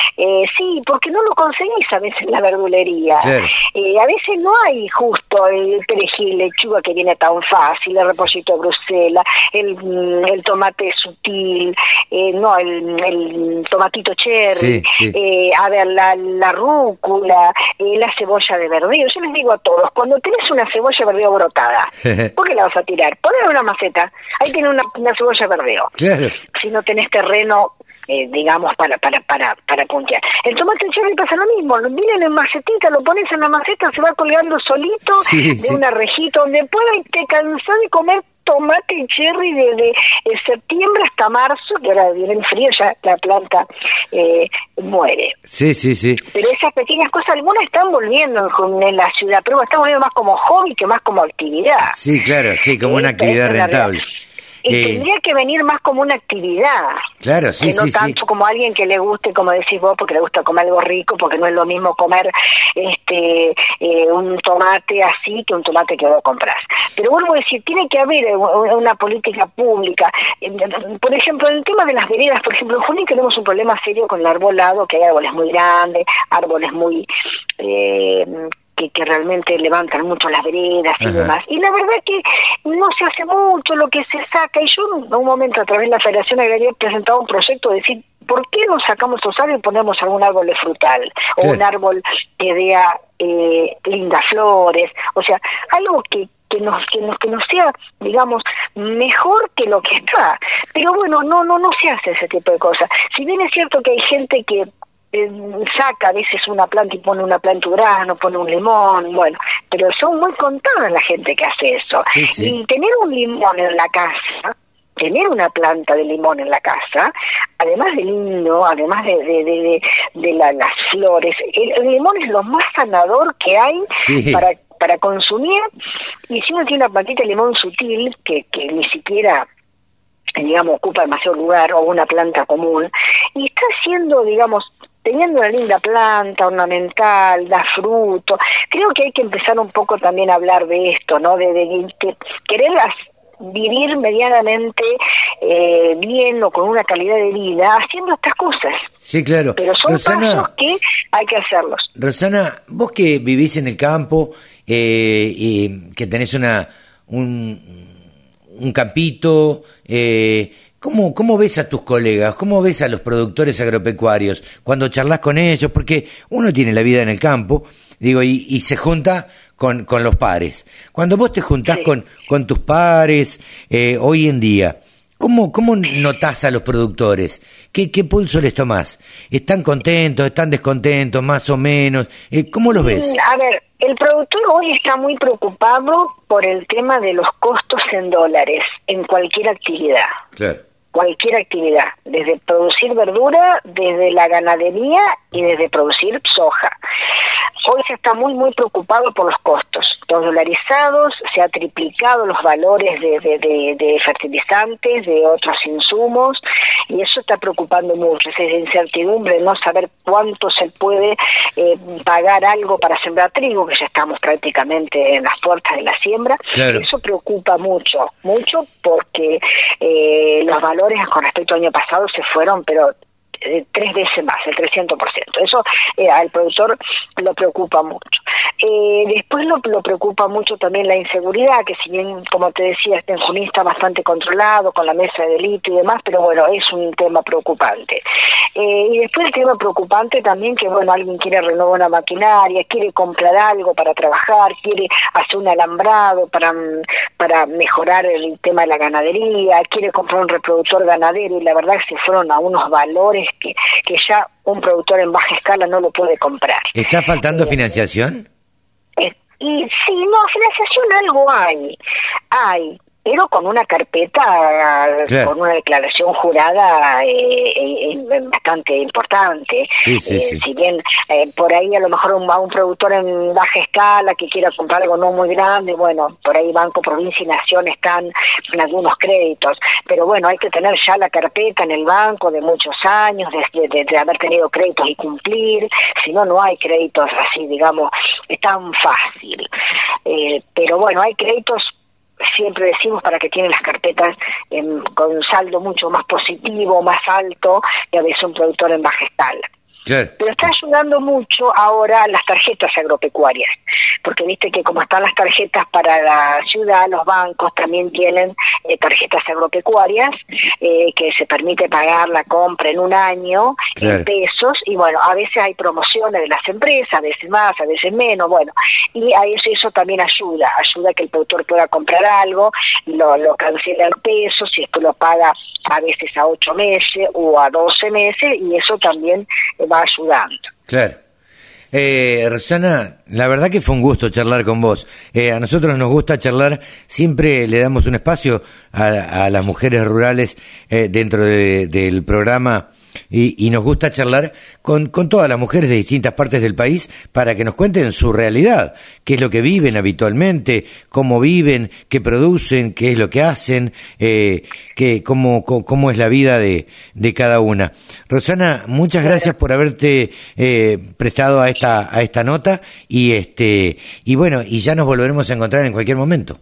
sí, porque no lo conseguís a veces en la verdulería. a veces no hay justo el perejil, lechuga que viene tan fácil, el repollito de Bruselas, el, mm, el tomate sutil, no, el, el, tomatito cherry, a ver, la, la rúcula, la cebolla de verdeo. Yo les digo a todos, cuando tenés una cebolla de verdeo brotada, ¿Por qué la vas a tirar? Ponle una maceta. Ahí tiene una, una cebolla verdeo. Claro. Si no tenés terreno, eh, digamos, para, para, para, para puntear. El tomate cherry pasa lo mismo. Lo miren en macetita, lo pones en la maceta, se va colgando solito de una rejita donde pueda y te cansás de comer tomate cherry desde septiembre hasta marzo, que ahora viene el frío, ya la planta eh, muere. Sí, sí, sí. Pero esas pequeñas cosas, algunas están volviendo en, la ciudad, pero están volviendo más como hobby que más como actividad. Sí, claro, sí, como una actividad rentable. Y eh, tendría que venir más como una actividad. Claro, sí, que no tanto como alguien que le guste, como decís vos, porque le gusta comer algo rico, porque no es lo mismo comer este eh, un tomate así que un tomate que vos compras. Pero vuelvo a decir, tiene que haber una política pública. Por ejemplo, en el tema de las veredas, por ejemplo, en Junín tenemos un problema serio con el arbolado, que hay árboles muy grandes, árboles muy... Eh, que, que realmente levantan mucho las veredas y demás. Y la verdad que no se hace mucho lo que se saca. Y yo en un momento a través de la Federación Agraria he presentado un proyecto de decir, ¿por qué no sacamos estos árboles y ponemos algún árbol de frutal? O un árbol que dé eh, lindas flores. O sea, algo que, que nos que nos que nos sea digamos mejor que lo que está pero bueno no no no se hace ese tipo de cosas si bien es cierto que hay gente que saca a veces una planta y pone una planta grano, pone un limón, bueno, pero son muy contadas la gente que hace eso. Y tener un limón en la casa, tener una planta de limón en la casa, además de lindo, además de, de, de, las flores, el, limón es lo más sanador que hay para para consumir y si uno tiene una plantita de limón sutil que, que ni siquiera digamos ocupa demasiado lugar o una planta común y está haciendo digamos teniendo una linda planta ornamental, da fruto, creo que hay que empezar un poco también a hablar de esto, ¿no? De, de, querer vivir medianamente eh, bien o con una calidad de vida haciendo estas cosas. Sí, claro. Pero son pasos que hay que hacerlos. Rosana, vos que vivís en el campo eh, y que tenés una un, un campito, eh, ¿Cómo, ¿Cómo ves a tus colegas? ¿Cómo ves a los productores agropecuarios cuando charlas con ellos? Porque uno tiene la vida en el campo, digo, y, y se junta con, con, los pares. Cuando vos te juntás con, con tus pares eh, hoy en día, ¿cómo, ¿cómo notás a los productores? ¿Qué, ¿Qué pulso les tomás? ¿Están contentos? ¿Están descontentos? ¿Más o menos? Eh, ¿Cómo los ves? A ver, el productor hoy está muy preocupado por el tema de los costos en dólares en cualquier actividad. Claro cualquier actividad, desde producir verdura, desde la ganadería y desde producir soja. Hoy se está muy, muy preocupado por los costos. Los dolarizados, se ha triplicado los valores de, de, fertilizantes, de otros insumos, y eso está preocupando mucho. Esa incertidumbre, no saber cuánto se puede eh, pagar algo para sembrar trigo, que ya estamos prácticamente en las puertas de la siembra. Eso preocupa mucho, mucho porque eh, los valores con respecto al año pasado se fueron, pero eh, tres veces más, el 300%. Eso eh, al productor lo preocupa mucho. Eh, después lo, lo, preocupa mucho también la inseguridad, que si bien, como te decía, este Junín está bastante controlado con la mesa de delito y demás, pero bueno, es un tema preocupante. Eh, y después el tema preocupante también que, bueno, alguien quiere renovar una maquinaria, quiere comprar algo para trabajar, quiere hacer un alambrado para, para mejorar el tema de la ganadería, quiere comprar un reproductor ganadero y la verdad es que se fueron a unos valores que, que ya un productor en baja escala no lo puede comprar. ¿Está faltando eh, financiación? Y sí, no, financiación algo hay. Hay, pero con una carpeta, con una declaración jurada eh, eh, bastante importante. Sí, sí, eh, Si bien por ahí a lo mejor un, un productor en baja escala que quiera comprar algo no muy grande, bueno, por ahí Banco Provincia y Nación están en algunos créditos, pero bueno, hay que tener ya la carpeta en el banco de muchos años, de, de haber tenido créditos y cumplir, si no, no hay créditos así, digamos, tan fácil. pero bueno, hay créditos siempre decimos para que tienen las carpetas con un saldo mucho más positivo, más alto, y a veces un productor en baja. Pero está ayudando mucho ahora las tarjetas agropecuarias, porque viste que como están las tarjetas para la ciudad, los bancos también tienen eh, tarjetas agropecuarias eh, que se permite pagar la compra en un año en pesos y bueno, a veces hay promociones de las empresas, a veces más, a veces menos, bueno, y a eso, eso también ayuda, ayuda a que el productor pueda comprar algo, lo, lo cancela en pesos, si esto lo paga a veces a ocho meses o a doce meses y eso también va ayudando. Claro. Eh, Rosana, la verdad que fue un gusto charlar con vos. Eh, a nosotros nos gusta charlar, siempre le damos un espacio a, las mujeres rurales eh, dentro del programa y, nos gusta charlar con, con, todas las mujeres de distintas partes del país para que nos cuenten su realidad, qué es lo que viven habitualmente, cómo viven, qué producen, qué es lo que hacen, eh, qué, cómo, cómo, es la vida de, de, cada una. Rosana, muchas gracias por haberte eh, prestado a esta, a esta nota y, este, y bueno, y ya nos volveremos a encontrar en cualquier momento.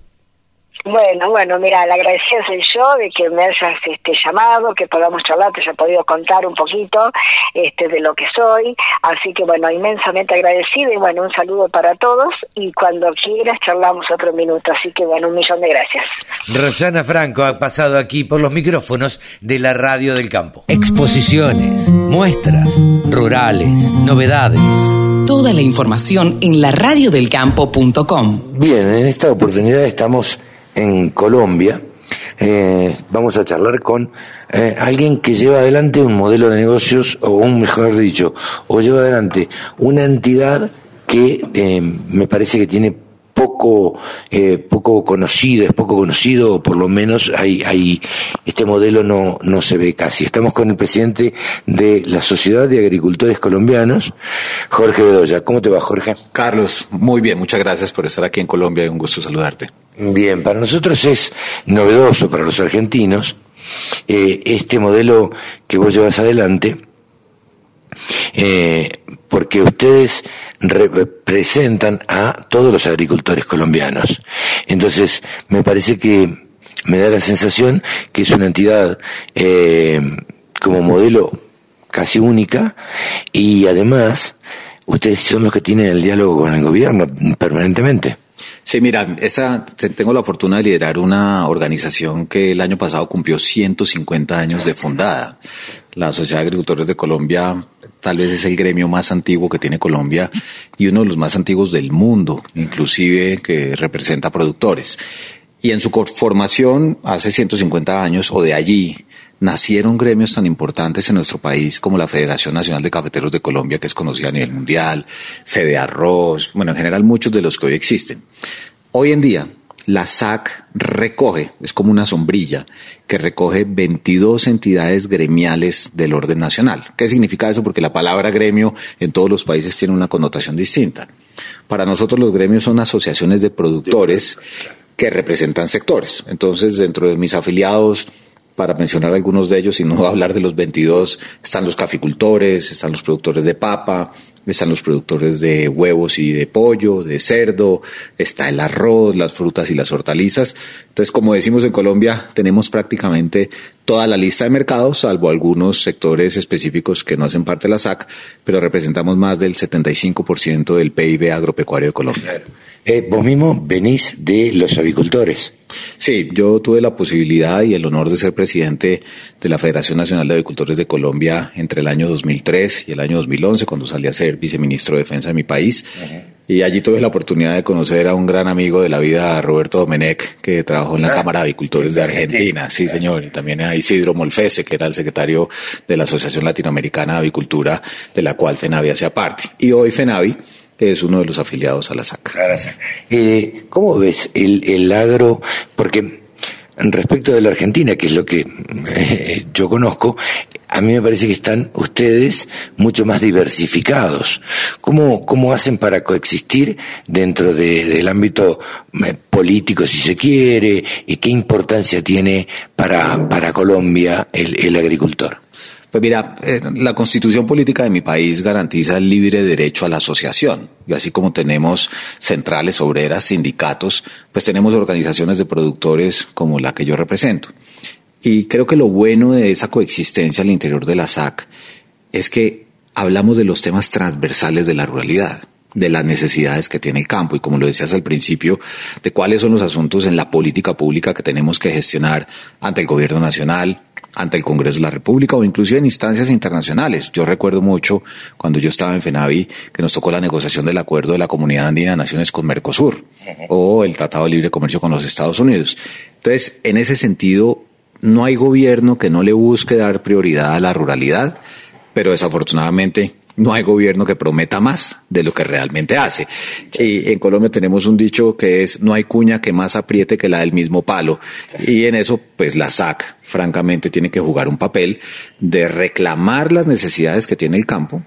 Bueno, bueno, mira, la agradecida soy yo de que me hayas este, llamado, que podamos charlar, te haya podido contar un poquito este, de lo que soy. Así que, bueno, inmensamente agradecida y, bueno, un saludo para todos. Y cuando quieras, charlamos otro minuto. Así que, bueno, un millón de gracias. Rosana Franco ha pasado aquí por los micrófonos de la Radio del Campo. Exposiciones, muestras, rurales, novedades. Toda la información en la laradiodelcampo.com. Bien, en esta oportunidad estamos en Colombia, eh, vamos a charlar con eh, alguien que lleva adelante un modelo de negocios, o un mejor dicho, o lleva adelante una entidad que eh, me parece que tiene poco eh, poco conocido, es poco conocido, o por lo menos hay, hay este modelo no, no se ve casi. Estamos con el presidente de la Sociedad de Agricultores Colombianos, Jorge Bedoya. ¿Cómo te va, Jorge? Carlos, muy bien, muchas gracias por estar aquí en Colombia, un gusto saludarte. Bien, para nosotros es novedoso, para los argentinos, eh, este modelo que vos llevas adelante, eh, porque ustedes representan a todos los agricultores colombianos. Entonces, me parece que me da la sensación que es una entidad eh, como modelo casi única y además ustedes son los que tienen el diálogo con el gobierno permanentemente. Sí, mira, esa, tengo la fortuna de liderar una organización que el año pasado cumplió 150 años de fundada. La Sociedad de Agricultores de Colombia tal vez es el gremio más antiguo que tiene Colombia y uno de los más antiguos del mundo, inclusive que representa productores. Y en su formación, hace 150 años o de allí, nacieron gremios tan importantes en nuestro país como la Federación Nacional de Cafeteros de Colombia, que es conocida a nivel mundial, Fede Arroz, bueno, en general muchos de los que hoy existen. Hoy en día, la SAC recoge, es como una sombrilla, que recoge 22 entidades gremiales del orden nacional. ¿Qué significa eso? Porque la palabra gremio en todos los países tiene una connotación distinta. Para nosotros los gremios son asociaciones de productores que representan sectores. Entonces, dentro de mis afiliados para mencionar algunos de ellos y no hablar de los 22, están los caficultores, están los productores de papa, están los productores de huevos y de pollo, de cerdo, está el arroz, las frutas y las hortalizas. Entonces, como decimos en Colombia, tenemos prácticamente toda la lista de mercados, salvo algunos sectores específicos que no hacen parte de la SAC, pero representamos más del 75% del PIB agropecuario de Colombia. Eh, vos mismo venís de los avicultores. Sí, yo tuve la posibilidad y el honor de ser presidente de la Federación Nacional de Avicultores de Colombia entre el año 2003 y el año 2011, cuando salí a ser viceministro de Defensa de mi país. Y allí tuve la oportunidad de conocer a un gran amigo de la vida, Roberto Domenech, que trabajó en la ah, Cámara de Avicultores de Argentina. Sí, señor. Y también a Isidro Molfese, que era el secretario de la Asociación Latinoamericana de Avicultura, de la cual FENAVI hacía parte. Y hoy FENAVI es uno de los afiliados a la SAC. Eh, ¿Cómo ves el, el agro? Porque respecto de la Argentina, que es lo que eh, yo conozco, a mí me parece que están ustedes mucho más diversificados. ¿Cómo, cómo hacen para coexistir dentro del ámbito eh, político, si se quiere? ¿Y qué importancia tiene para, para Colombia el, el agricultor? Pues mira, eh, la constitución política de mi país garantiza el libre derecho a la asociación. Y así como tenemos centrales obreras, sindicatos, pues tenemos organizaciones de productores como la que yo represento. Y creo que lo bueno de esa coexistencia al interior de la SAC es que hablamos de los temas transversales de la ruralidad de las necesidades que tiene el campo y como lo decías al principio, de cuáles son los asuntos en la política pública que tenemos que gestionar ante el gobierno nacional, ante el Congreso de la República o inclusive en instancias internacionales. Yo recuerdo mucho cuando yo estaba en FENAVI que nos tocó la negociación del acuerdo de la Comunidad Andina de Naciones con Mercosur o el Tratado de Libre Comercio con los Estados Unidos. Entonces, en ese sentido, no hay gobierno que no le busque dar prioridad a la ruralidad, pero desafortunadamente no hay gobierno que prometa más de lo que realmente hace. Y en Colombia tenemos un dicho que es no hay cuña que más apriete que la del mismo palo. Y en eso, pues la SAC, francamente, tiene que jugar un papel de reclamar las necesidades que tiene el campo,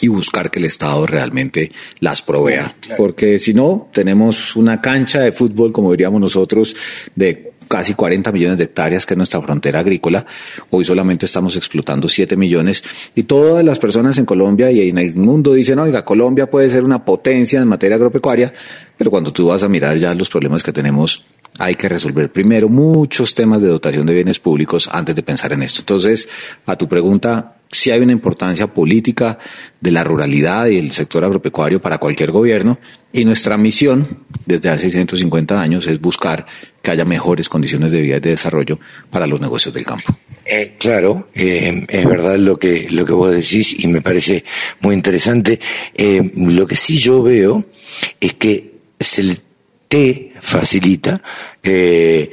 y buscar que el Estado realmente las provea. Porque si no, tenemos una cancha de fútbol, como diríamos nosotros, de casi 40 millones de hectáreas, que es nuestra frontera agrícola. Hoy solamente estamos explotando 7 millones. Y todas las personas en Colombia y en el mundo dicen, oiga, Colombia puede ser una potencia en materia agropecuaria, pero cuando tú vas a mirar ya los problemas que tenemos, hay que resolver primero muchos temas de dotación de bienes públicos antes de pensar en esto. Entonces, a tu pregunta, si hay una importancia política de la ruralidad y el sector agropecuario para cualquier gobierno y nuestra misión desde hace 150 años es buscar que haya mejores condiciones de vida y de desarrollo para los negocios del campo. Eh, claro, eh, es verdad lo que, lo que vos decís y me parece muy interesante. Eh, lo que sí yo veo es que se te facilita eh,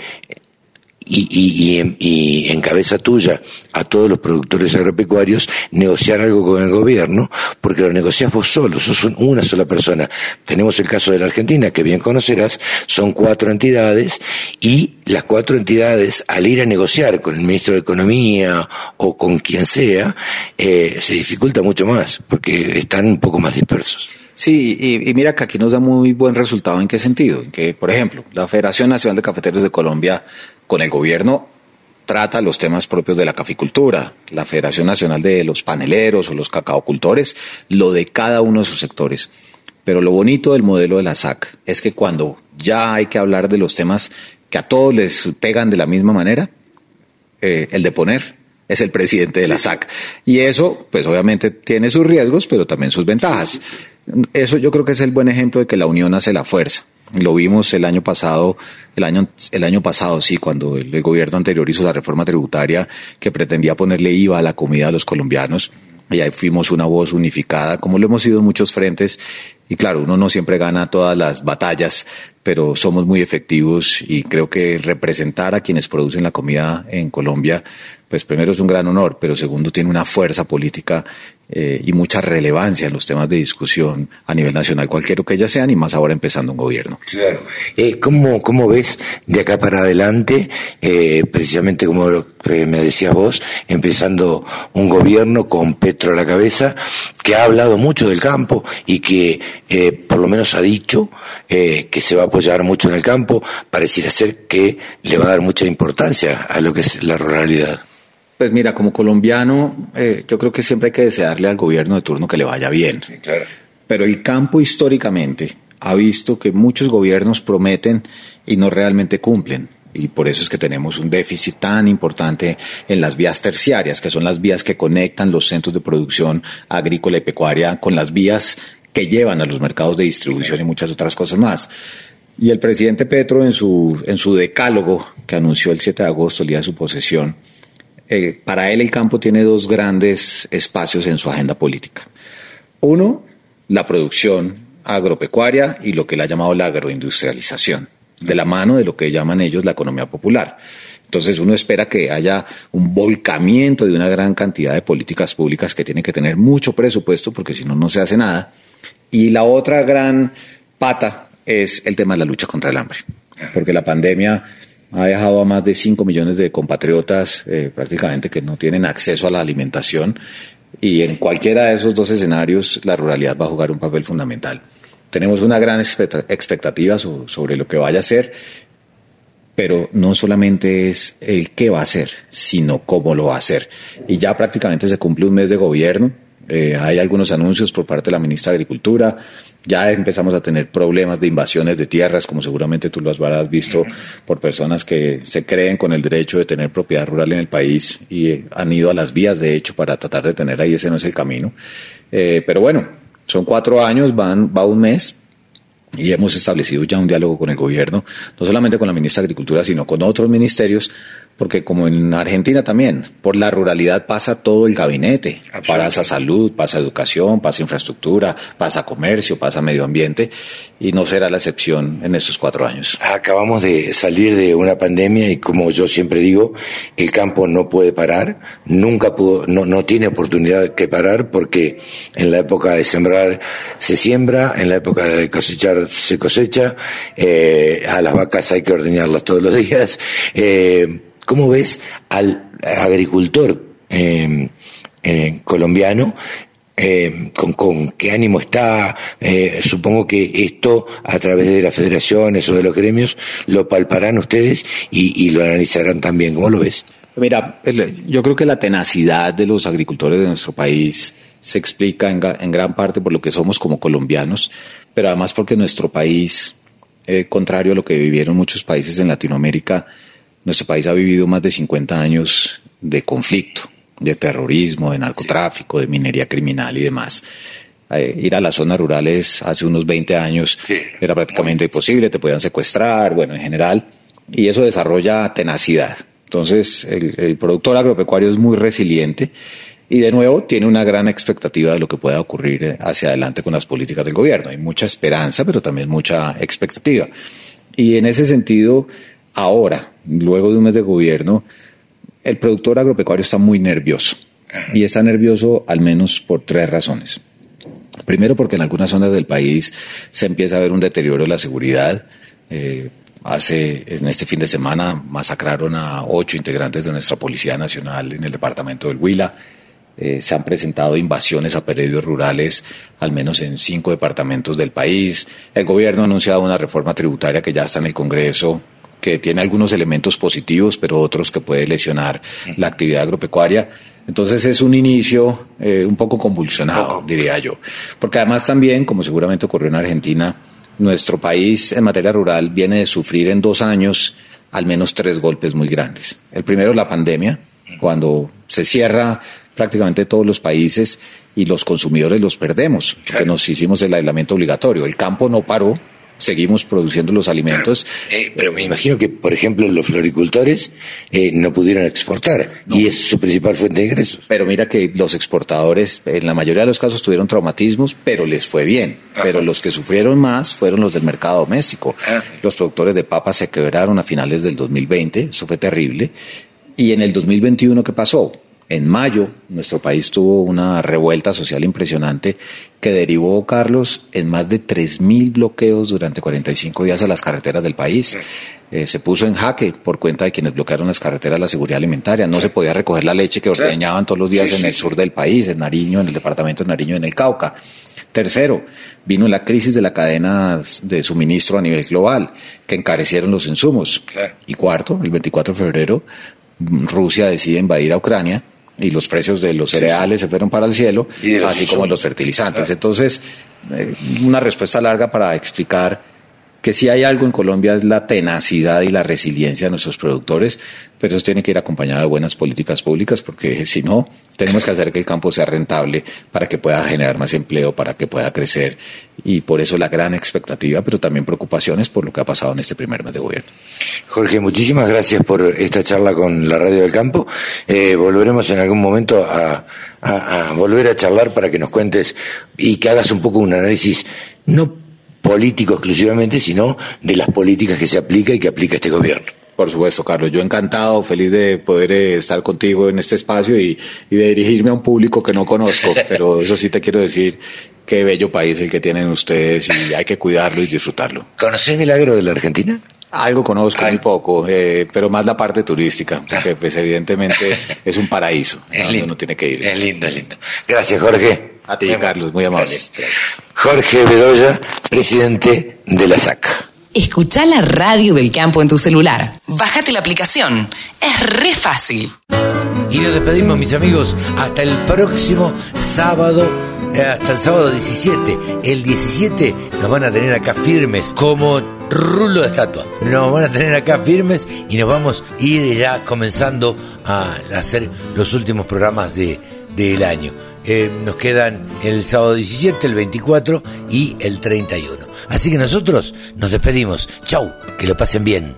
y, y, y, en cabeza tuya a todos los productores agropecuarios negociar algo con el gobierno, porque lo negocias vos solo, sos una sola persona. Tenemos el caso de la Argentina, que bien conocerás, son cuatro entidades y las cuatro entidades, al ir a negociar con el ministro de Economía o con quien sea, eh, se dificulta mucho más, porque están un poco más dispersos. Sí, y, mira que aquí nos da muy buen resultado en qué sentido, que por ejemplo, la Federación Nacional de Cafeteros de Colombia con el gobierno trata los temas propios de la caficultura, la Federación Nacional de los Paneleros o los cacaocultores, lo de cada uno de sus sectores. Pero lo bonito del modelo de la SAC es que cuando ya hay que hablar de los temas que a todos les pegan de la misma manera, eh, el de poner es el presidente de la SAC. Y eso, pues obviamente tiene sus riesgos, pero también sus ventajas. Eso yo creo que es el buen ejemplo de que la unión hace la fuerza. Lo vimos el año pasado, el año, el año pasado, sí, cuando el, gobierno anterior hizo la reforma tributaria que pretendía ponerle IVA a la comida de los colombianos. Y ahí fuimos una voz unificada, como lo hemos sido en muchos frentes. Y claro, uno no siempre gana todas las batallas, pero somos muy efectivos y creo que representar a quienes producen la comida en Colombia pues primero es un gran honor, pero segundo tiene una fuerza política eh, y mucha relevancia en los temas de discusión a nivel nacional, cualquiera que ellas sean, y más ahora empezando un gobierno. Claro. Eh, ¿cómo, ¿Cómo ves de acá para adelante, eh, precisamente como lo me decías vos, empezando un gobierno con Petro a la cabeza, que ha hablado mucho del campo y que eh, por lo menos ha dicho eh, que se va a apoyar mucho en el campo, pareciera ser que le va a dar mucha importancia a lo que es la ruralidad. Pues mira, como colombiano, eh, yo creo que siempre hay que desearle al gobierno de turno que le vaya bien. Sí, claro. Pero el campo históricamente ha visto que muchos gobiernos prometen y no realmente cumplen. Y por eso es que tenemos un déficit tan importante en las vías terciarias, que son las vías que conectan los centros de producción agrícola y pecuaria con las vías que llevan a los mercados de distribución y muchas otras cosas más. Y el presidente Petro en su, en su decálogo que anunció el 7 de agosto, el día de su posesión, eh, para él el campo tiene dos grandes espacios en su agenda política. Uno, la producción agropecuaria y lo que él ha llamado la agroindustrialización de la mano de lo que llaman ellos la economía popular. Entonces uno espera que haya un volcamiento de una gran cantidad de políticas públicas que tienen que tener mucho presupuesto porque si no, no se hace nada. Y la otra gran pata es el tema de la lucha contra el hambre, porque la pandemia ha dejado a más de 5 millones de compatriotas eh, prácticamente que no tienen acceso a la alimentación y en cualquiera de esos dos escenarios la ruralidad va a jugar un papel fundamental. Tenemos una gran expectativa sobre lo que vaya a ser, pero no solamente es el qué va a hacer, sino cómo lo va a hacer. Y ya prácticamente se cumple un mes de gobierno. Eh, hay algunos anuncios por parte de la ministra de Agricultura. Ya empezamos a tener problemas de invasiones de tierras, como seguramente tú lo habrás visto por personas que se creen con el derecho de tener propiedad rural en el país y han ido a las vías, de hecho, para tratar de tener ahí. Ese no es el camino. Eh, pero bueno, son cuatro años, van, va un mes y hemos establecido ya un diálogo con el gobierno, no solamente con la ministra de Agricultura, sino con otros ministerios porque como en Argentina también, por la ruralidad pasa todo el gabinete. Pasa salud, pasa educación, pasa infraestructura, pasa comercio, pasa medio ambiente, y no será la excepción en estos cuatro años. Acabamos de salir de una pandemia y como yo siempre digo, el campo no puede parar, nunca pudo, no, no tiene oportunidad que parar porque en la época de sembrar se siembra, en la época de cosechar se cosecha, eh, a las vacas hay que ordeñarlas todos los días. Eh, ¿Cómo ves al agricultor eh, colombiano? Em, con, qué ánimo está. Eh, supongo que esto a través de las federaciones o de los gremios lo palparán ustedes y, lo analizarán también. ¿Cómo lo ves? Mira, yo creo que la tenacidad de los agricultores de nuestro país se explica en, gran parte por lo que somos como colombianos, pero además porque nuestro país, eh, contrario a lo que vivieron muchos países en Latinoamérica, nuestro país ha vivido más de 50 años de conflicto, de terrorismo, de narcotráfico, de minería criminal y demás. Eh, ir a las zonas rurales hace unos 20 años era prácticamente imposible, te podían secuestrar, bueno, en general, y eso desarrolla tenacidad. Entonces, el, el productor agropecuario es muy resiliente y de nuevo tiene una gran expectativa de lo que pueda ocurrir eh, hacia adelante con las políticas del gobierno. Hay mucha esperanza, pero también mucha expectativa. Y en ese sentido, ahora, luego de un mes de gobierno, el productor agropecuario está muy nervioso. Y está nervioso al menos por tres razones. Primero, porque en algunas zonas del país se empieza a ver un deterioro de la seguridad. Eh, hace, en este fin de semana, masacraron a ocho integrantes de nuestra Policía Nacional en el departamento del Huila. Eh, se han presentado invasiones a predios rurales, al menos en cinco departamentos del país. El gobierno ha anunciado una reforma tributaria que ya está en el Congreso que tiene algunos elementos positivos, pero otros que puede lesionar la actividad agropecuaria. Entonces es un inicio eh, un poco convulsionado, diría yo. Porque además también, como seguramente ocurrió en Argentina, nuestro país en materia rural viene de sufrir en dos años al menos tres golpes muy grandes. El primero, la pandemia, cuando se cierra prácticamente todos los países y los consumidores los perdemos, porque nos hicimos el aislamiento obligatorio. El campo no paró, seguimos produciendo los alimentos. Eh, pero me imagino que, por ejemplo, los floricultores eh, no pudieron exportar y es su principal fuente de ingresos. Pero mira que los exportadores, en la mayoría de los casos, tuvieron traumatismos, pero les fue bien. Pero los que sufrieron más fueron los del mercado doméstico. Los productores de papas se quebraron a finales del 2020, eso fue terrible. Y en el 2021, ¿qué pasó? En mayo, nuestro país tuvo una revuelta social impresionante que derivó, Carlos, en más de 3.000 bloqueos durante 45 días a las carreteras del país. Eh, se puso en jaque por cuenta de quienes bloquearon las carreteras la seguridad alimentaria. No se podía recoger la leche que ordeñaban todos los días en el sur del país, en Nariño, en el departamento de Nariño, en el Cauca. Tercero, vino la crisis de la cadena de suministro a nivel global, que encarecieron los insumos. Y cuarto, el 24 de febrero, Rusia decide invadir a Ucrania y los precios de los cereales se fueron para el cielo, así como los fertilizantes. Ah. Entonces, eh, una respuesta larga para explicar que si hay algo en Colombia es la tenacidad y la resiliencia de nuestros productores, pero eso tiene que ir acompañado de buenas políticas públicas, porque si no, tenemos que hacer que el campo sea rentable para que pueda generar más empleo, para que pueda crecer, y por eso la gran expectativa, pero también preocupaciones por lo que ha pasado en este primer mes de gobierno. Jorge, muchísimas gracias por esta charla con la Radio del Campo. Eh, volveremos en algún momento a, a volver a charlar para que nos cuentes y que hagas un poco un análisis, no político exclusivamente, sino de las políticas que se aplica y que aplica este gobierno. Por supuesto, Carlos. Yo encantado, feliz de poder eh, estar contigo en este espacio y, de dirigirme a un público que no conozco, pero eso sí te quiero decir qué bello país el que tienen ustedes y hay que cuidarlo y disfrutarlo. ¿Conoces el agro de la Argentina? Algo conozco un poco, eh, pero más la parte turística, porque pues evidentemente es un paraíso. Es lindo. Uno tiene que ir. Es lindo, es lindo. Gracias, Jorge. A ti, Carlos, muy amable. Jorge Bedoya, presidente de la SAC. Escucha la radio del campo en tu celular. Bájate la aplicación. Es re fácil. Y nos despedimos, mis amigos, hasta el próximo sábado, eh, hasta el sábado 17. El 17 nos van a tener acá firmes como rulo de estatua. Nos van a tener acá firmes y nos vamos a ir ya comenzando a hacer los últimos programas de, del año. Eh, nos quedan el sábado 17, el 24 y el 31. Así que nosotros nos despedimos. Chau, que lo pasen bien.